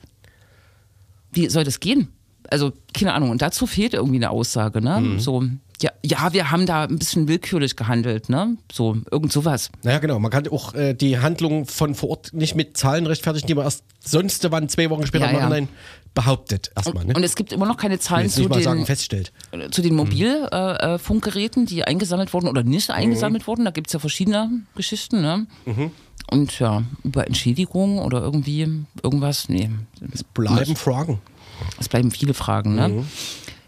Wie soll das gehen? Also, keine Ahnung. Und dazu fehlt irgendwie eine Aussage, ne? So, ja, ja, wir haben da ein bisschen willkürlich gehandelt, ne? So, irgend sowas. Naja, genau. Man kann auch äh, die Handlung von vor Ort nicht mit Zahlen rechtfertigen, die man erst sonst wann zwei Wochen später Ja, im ja. Behauptet. Erstmal, ne? Und es gibt immer noch keine Zahlen Jetzt zu den, sagen, feststellt. zu den Mobilfunkgeräten, äh, Funkgeräten, die eingesammelt wurden oder nicht eingesammelt wurden. Da gibt es ja verschiedene Geschichten. Ne? Und ja, über Entschädigung oder irgendwie irgendwas, nee. Bleiben Fragen. Es bleiben viele Fragen. Ne?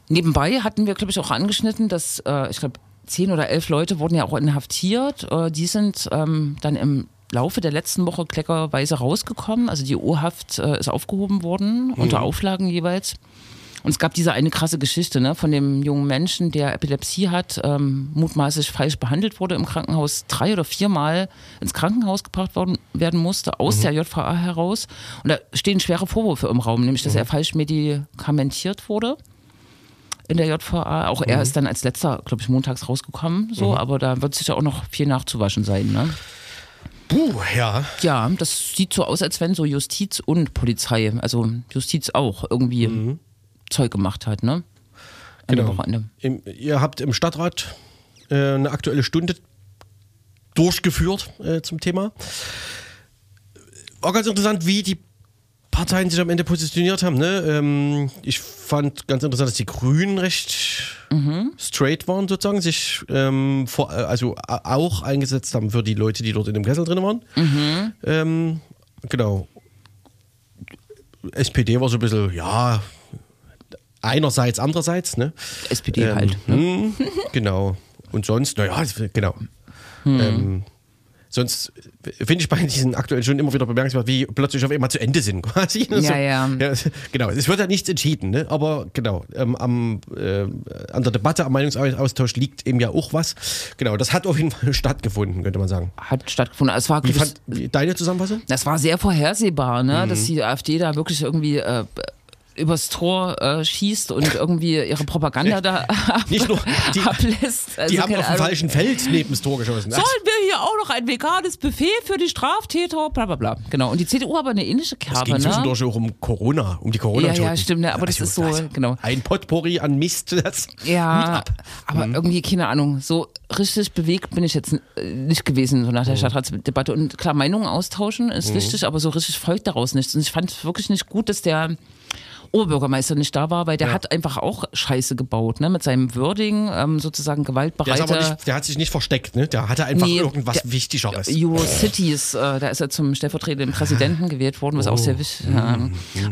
Nebenbei hatten wir, glaube ich, auch angeschnitten, dass, äh, ich glaube, zehn oder elf Leute wurden ja auch inhaftiert. Äh, die sind ähm, dann im Laufe der letzten Woche kleckerweise rausgekommen. Also die O-Haft äh, ist aufgehoben worden, unter Auflagen jeweils. Und es gab diese eine krasse Geschichte ne, von dem jungen Menschen, der Epilepsie hat, ähm, mutmaßlich falsch behandelt wurde im Krankenhaus, drei oder viermal ins Krankenhaus gebracht worden, werden musste, aus der JVA heraus. Und da stehen schwere Vorwürfe im Raum, nämlich dass er falsch medikamentiert wurde in der JVA. Auch er ist dann als letzter, glaube ich, montags rausgekommen, so, aber da wird sicher auch noch viel nachzuwaschen sein. Ne? Puh, ja. Ja, das sieht so aus, als wenn so Justiz und Polizei, also Justiz auch irgendwie Zeug gemacht hat, ne? An dem Genau. Wochenende. Im, ihr habt im Stadtrat äh, eine aktuelle Stunde durchgeführt äh, zum Thema. War ganz interessant, wie die Parteien sich am Ende positioniert haben. Ne? Ähm, ich fand ganz interessant, dass die Grünen recht straight waren, sozusagen, sich ähm, vor, äh, also auch eingesetzt haben für die Leute, die dort in dem Kessel drin waren. Ähm, genau. SPD war so ein bisschen, ja, einerseits, andererseits, ne? SPD Ähm, halt. Ne? hm, *laughs* genau. Und sonst, naja, genau. Hm. Ähm, sonst finde ich bei diesen aktuellen schon immer wieder bemerkenswert, wie plötzlich auf einmal zu Ende sind, *laughs* quasi. Ja, ja. Genau, es wird ja nichts entschieden, ne? aber genau, ähm, am, äh, an der Debatte, am Meinungsaustausch liegt eben ja auch was. Genau, das hat auf jeden Fall *laughs* stattgefunden, könnte man sagen. Hat stattgefunden. Es war, Wie fand deine Zusammenfassung? das war sehr vorhersehbar, ne? Mhm. dass die AfD da wirklich irgendwie äh, übers Tor äh, schießt und irgendwie ihre Propaganda da Nicht nur, *laughs* die, ablässt. Also, die haben auf dem falschen Feld neben das Tor geschossen. Sollen wir hier auch noch ein veganes Buffet für die Straftäter? Bla bla bla. Genau. Und die CDU aber eine ähnliche Es Kerbe, ging ne? zwischendurch auch um Corona, um die corona Ja, ja, stimmt, ne, aber das ist so, genau. Ein Potpourri an Mist, das Ja, ab. aber Mhm. irgendwie, keine Ahnung, so richtig bewegt bin ich jetzt nicht gewesen, so nach Mhm. der Stadtratsdebatte. Und klar, Meinungen austauschen ist wichtig, aber so richtig folgt daraus nichts. Und ich fand es wirklich nicht gut, dass der Oberbürgermeister nicht da war, weil der hat einfach auch Scheiße gebaut, ne? Mit seinem Wording, ähm, sozusagen Der, ist gewaltbereite. aber nicht, der hat sich nicht versteckt, ne? Der hatte einfach Nee, irgendwas der- Wichtigeres. Eurocities, äh, da ist er zum stellvertretenden Präsidenten gewählt worden, was auch Oh. sehr wichtig ist. Ja.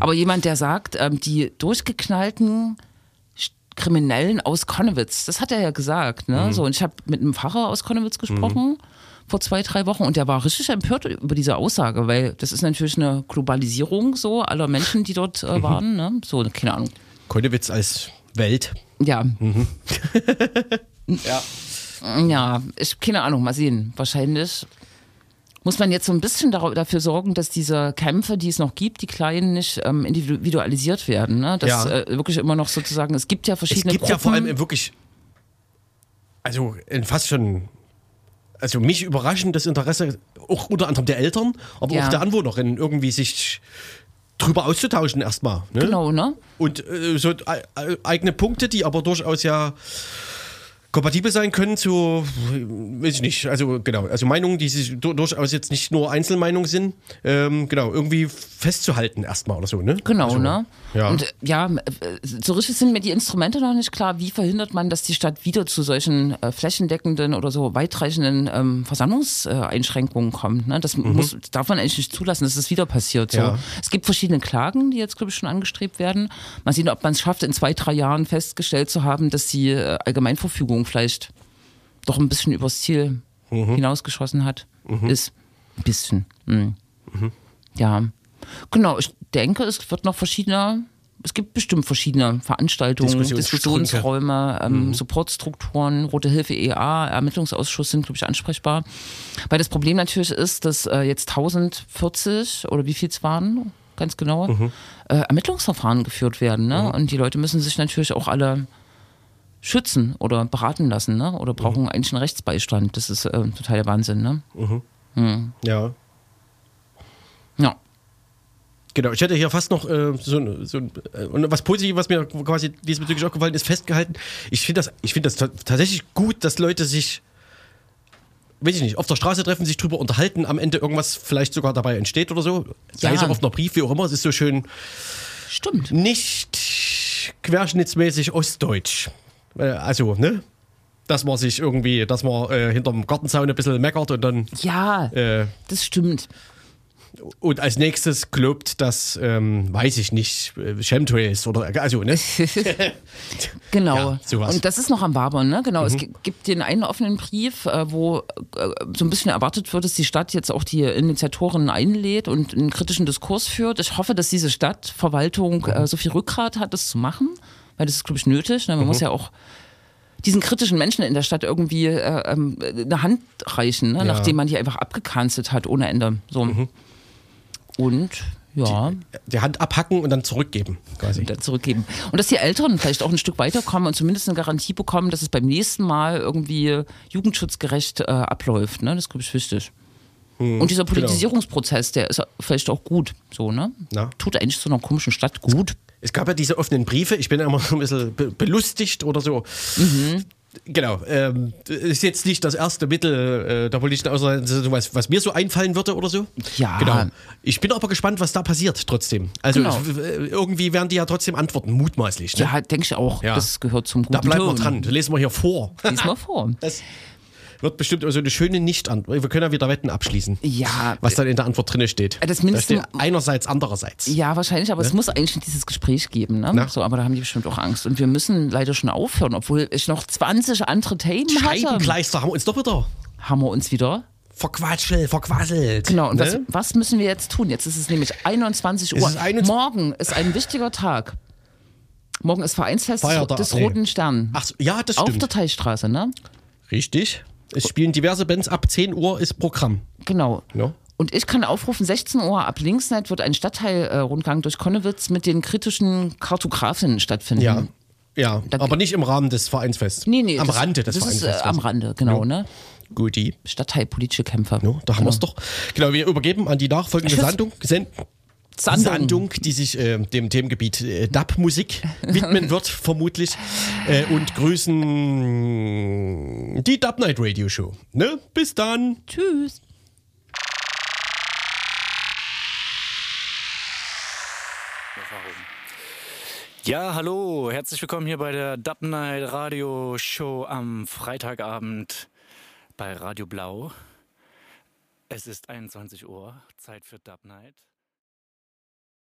Aber jemand, der sagt, ähm, die durchgeknallten Kriminellen aus Konnewitz, das hat er ja gesagt. Mhm. Ne? So, und ich habe mit einem Pfarrer aus Konnewitz gesprochen. Vor zwei, drei Wochen und der war richtig empört über diese Aussage, weil das ist natürlich eine Globalisierung so aller Menschen, die dort Mhm. äh, waren. Ne? So, keine Ahnung. Konnewitz als Welt. Ja. Mhm. *laughs* ja. Ja, ich, keine Ahnung, mal sehen. Wahrscheinlich muss man jetzt so ein bisschen dafür sorgen, dass diese Kämpfe, die es noch gibt, die kleinen, nicht ähm, individualisiert werden. Ne? Dass Ja. äh, wirklich immer noch sozusagen, es gibt ja Es verschiedene gibt Gruppen. ja vor allem wirklich, also in fast schon, also mich überraschend das Interesse, auch unter anderem der Eltern, aber Ja. auch der Anwohnerinnen, irgendwie sich drüber auszutauschen erstmal. Ne? Genau, ne? Und äh, so e- eigene Punkte, die aber durchaus ja kompatibel sein können zu, weiß ich nicht, also genau, also Meinungen, die sich du- durchaus jetzt nicht nur Einzelmeinungen sind, ähm, genau, irgendwie festzuhalten erstmal oder so, ne? Genau, also, ne? Ja. Und äh, ja, äh, so richtig sind mir die Instrumente noch nicht klar. Wie verhindert man, dass die Stadt wieder zu solchen äh, flächendeckenden oder so weitreichenden ähm, Versammlungseinschränkungen kommt? Ne? Das muss, darf man eigentlich nicht zulassen, dass das wieder passiert. So. Mhm. Ja. Es gibt verschiedene Klagen, die jetzt, glaube ich, schon angestrebt werden. Mal sehen, ob man es schafft, in zwei, drei Jahren festgestellt zu haben, dass die äh, Allgemeinverfügung vielleicht doch ein bisschen übers Ziel Mhm. hinausgeschossen hat. Ist ein bisschen. Mhm. Ja. Genau, ich denke, es wird noch verschiedene es gibt bestimmt verschiedene Veranstaltungen. Diskussionsräume, ähm, Supportstrukturen, Rote Hilfe EA, Ermittlungsausschuss sind, glaube ich, ansprechbar. Weil das Problem natürlich ist, dass äh, jetzt 1040 oder wie viel es waren, ganz genau, äh, Ermittlungsverfahren geführt werden. Ne? Und die Leute müssen sich natürlich auch alle schützen oder beraten lassen ne? oder brauchen eigentlich einen Rechtsbeistand. Das ist äh, total der Wahnsinn. Ne? Ja. Ja. Genau, ich hätte hier fast noch äh, so, ein- so äh, und was Positives, was mir quasi diesbezüglich aufgefallen ist, festgehalten. Ich finde das, ich finde das ta- tatsächlich gut, dass Leute sich, weiß ich nicht, auf der Straße treffen, sich drüber unterhalten, am Ende irgendwas vielleicht sogar dabei entsteht oder so. Sei Ja. es auf einer Brief, wie auch immer, es ist so schön Stimmt. nicht querschnittsmäßig ostdeutsch. Äh, also, ne? Dass man sich irgendwie, dass man äh, hinterm Gartenzaun ein bisschen meckert und dann Ja, äh, das stimmt. und als nächstes glaubt, dass, ähm, weiß ich nicht, äh, Chemtrails oder, also, ne? *laughs* *laughs* Genau. Ja, sowas. Und das ist noch am Wabern, ne? Genau. Es gi- gibt den einen offenen Brief, äh, wo äh, so ein bisschen erwartet wird, dass die Stadt jetzt auch die Initiatoren einlädt und einen kritischen Diskurs führt. Ich hoffe, dass diese Stadtverwaltung äh, so viel Rückgrat hat, das zu machen, weil das ist, glaube ich, nötig. Ne? Man muss ja auch diesen kritischen Menschen in der Stadt irgendwie äh, ähm, eine Hand reichen, ne? nachdem man die einfach abgekanzelt hat ohne Ende. So. Und ja. Die Hand abhacken und dann zurückgeben, quasi. wieder zurückgeben. Und dass die Eltern vielleicht auch ein Stück weiterkommen und zumindest eine Garantie bekommen, dass es beim nächsten Mal irgendwie jugendschutzgerecht äh, abläuft. Ne? Das ist, glaube ich, wichtig. Hm, Und dieser genau. Politisierungsprozess, der ist vielleicht auch gut. So, ne? Na. Tut eigentlich so einer komischen Stadt gut. Es gab ja diese offenen Briefe, ich bin immer so ein bisschen be belustigt oder so. Mhm. Genau, ähm, ist jetzt nicht das erste Mittel äh, der politischen Auseinandersetzung, was, was mir so einfallen würde oder so. Ja. Genau. Ich bin aber gespannt, was da passiert trotzdem. Also Genau. irgendwie werden die ja trotzdem antworten, mutmaßlich. Ne? Ja, denke ich auch. Ja. Das gehört zum guten da bleiben wir dran, lesen wir hier vor. Lies mal vor. Das wird bestimmt so eine schöne Nicht-Antwort. Wir können ja wieder Wetten abschließen. Ja. Was dann in der Antwort drin steht. Das da steht einerseits, andererseits. Ja, wahrscheinlich, aber es muss eigentlich dieses Gespräch geben. Ne? Na? So, aber da haben die bestimmt auch Angst. Und wir müssen leider schon aufhören, obwohl ich noch 20 andere Themen hatte. Scheibenkleister haben wir uns doch wieder Haben wir uns wieder verquatschelt, verquasselt. Genau, und was, Ne? was müssen wir jetzt tun? Jetzt ist es nämlich 21 Uhr. ist 21 Morgen ist ein wichtiger Tag. Morgen ist Vereinsfest Feiertag, des nee. Roten Stern. Ach ja, das Auf stimmt. der Teichstraße, ne? Richtig. Es spielen diverse Bands. Ab 10 Uhr ist Programm. Genau. Ja. Und ich kann aufrufen, 16 Uhr ab Linksnet wird ein Stadtteilrundgang durch Konnewitz mit den kritischen Kartografinnen stattfinden. Ja. Ja, Da- aber nicht im Rahmen des Vereinsfests. Nee, nee. Am das, Rande des das ist, Vereinsfests. äh, Am Rande, genau, ne? Guti. Stadtteilpolitische Kämpfer. No, da haben wir es doch. Genau, wir übergeben an die nachfolgende. Sendung, Sen Sandung. Sendung, die sich äh, dem Themengebiet äh, Dub-Musik *laughs* widmen wird, vermutlich. Äh, und grüßen die Dub Night Radio Show. Ne? Bis dann. Tschüss. Ja, hallo, herzlich willkommen hier bei der Dub Night Radio Show am Freitagabend bei Radio Blau. Es ist 21 Uhr, Zeit für Dub Night.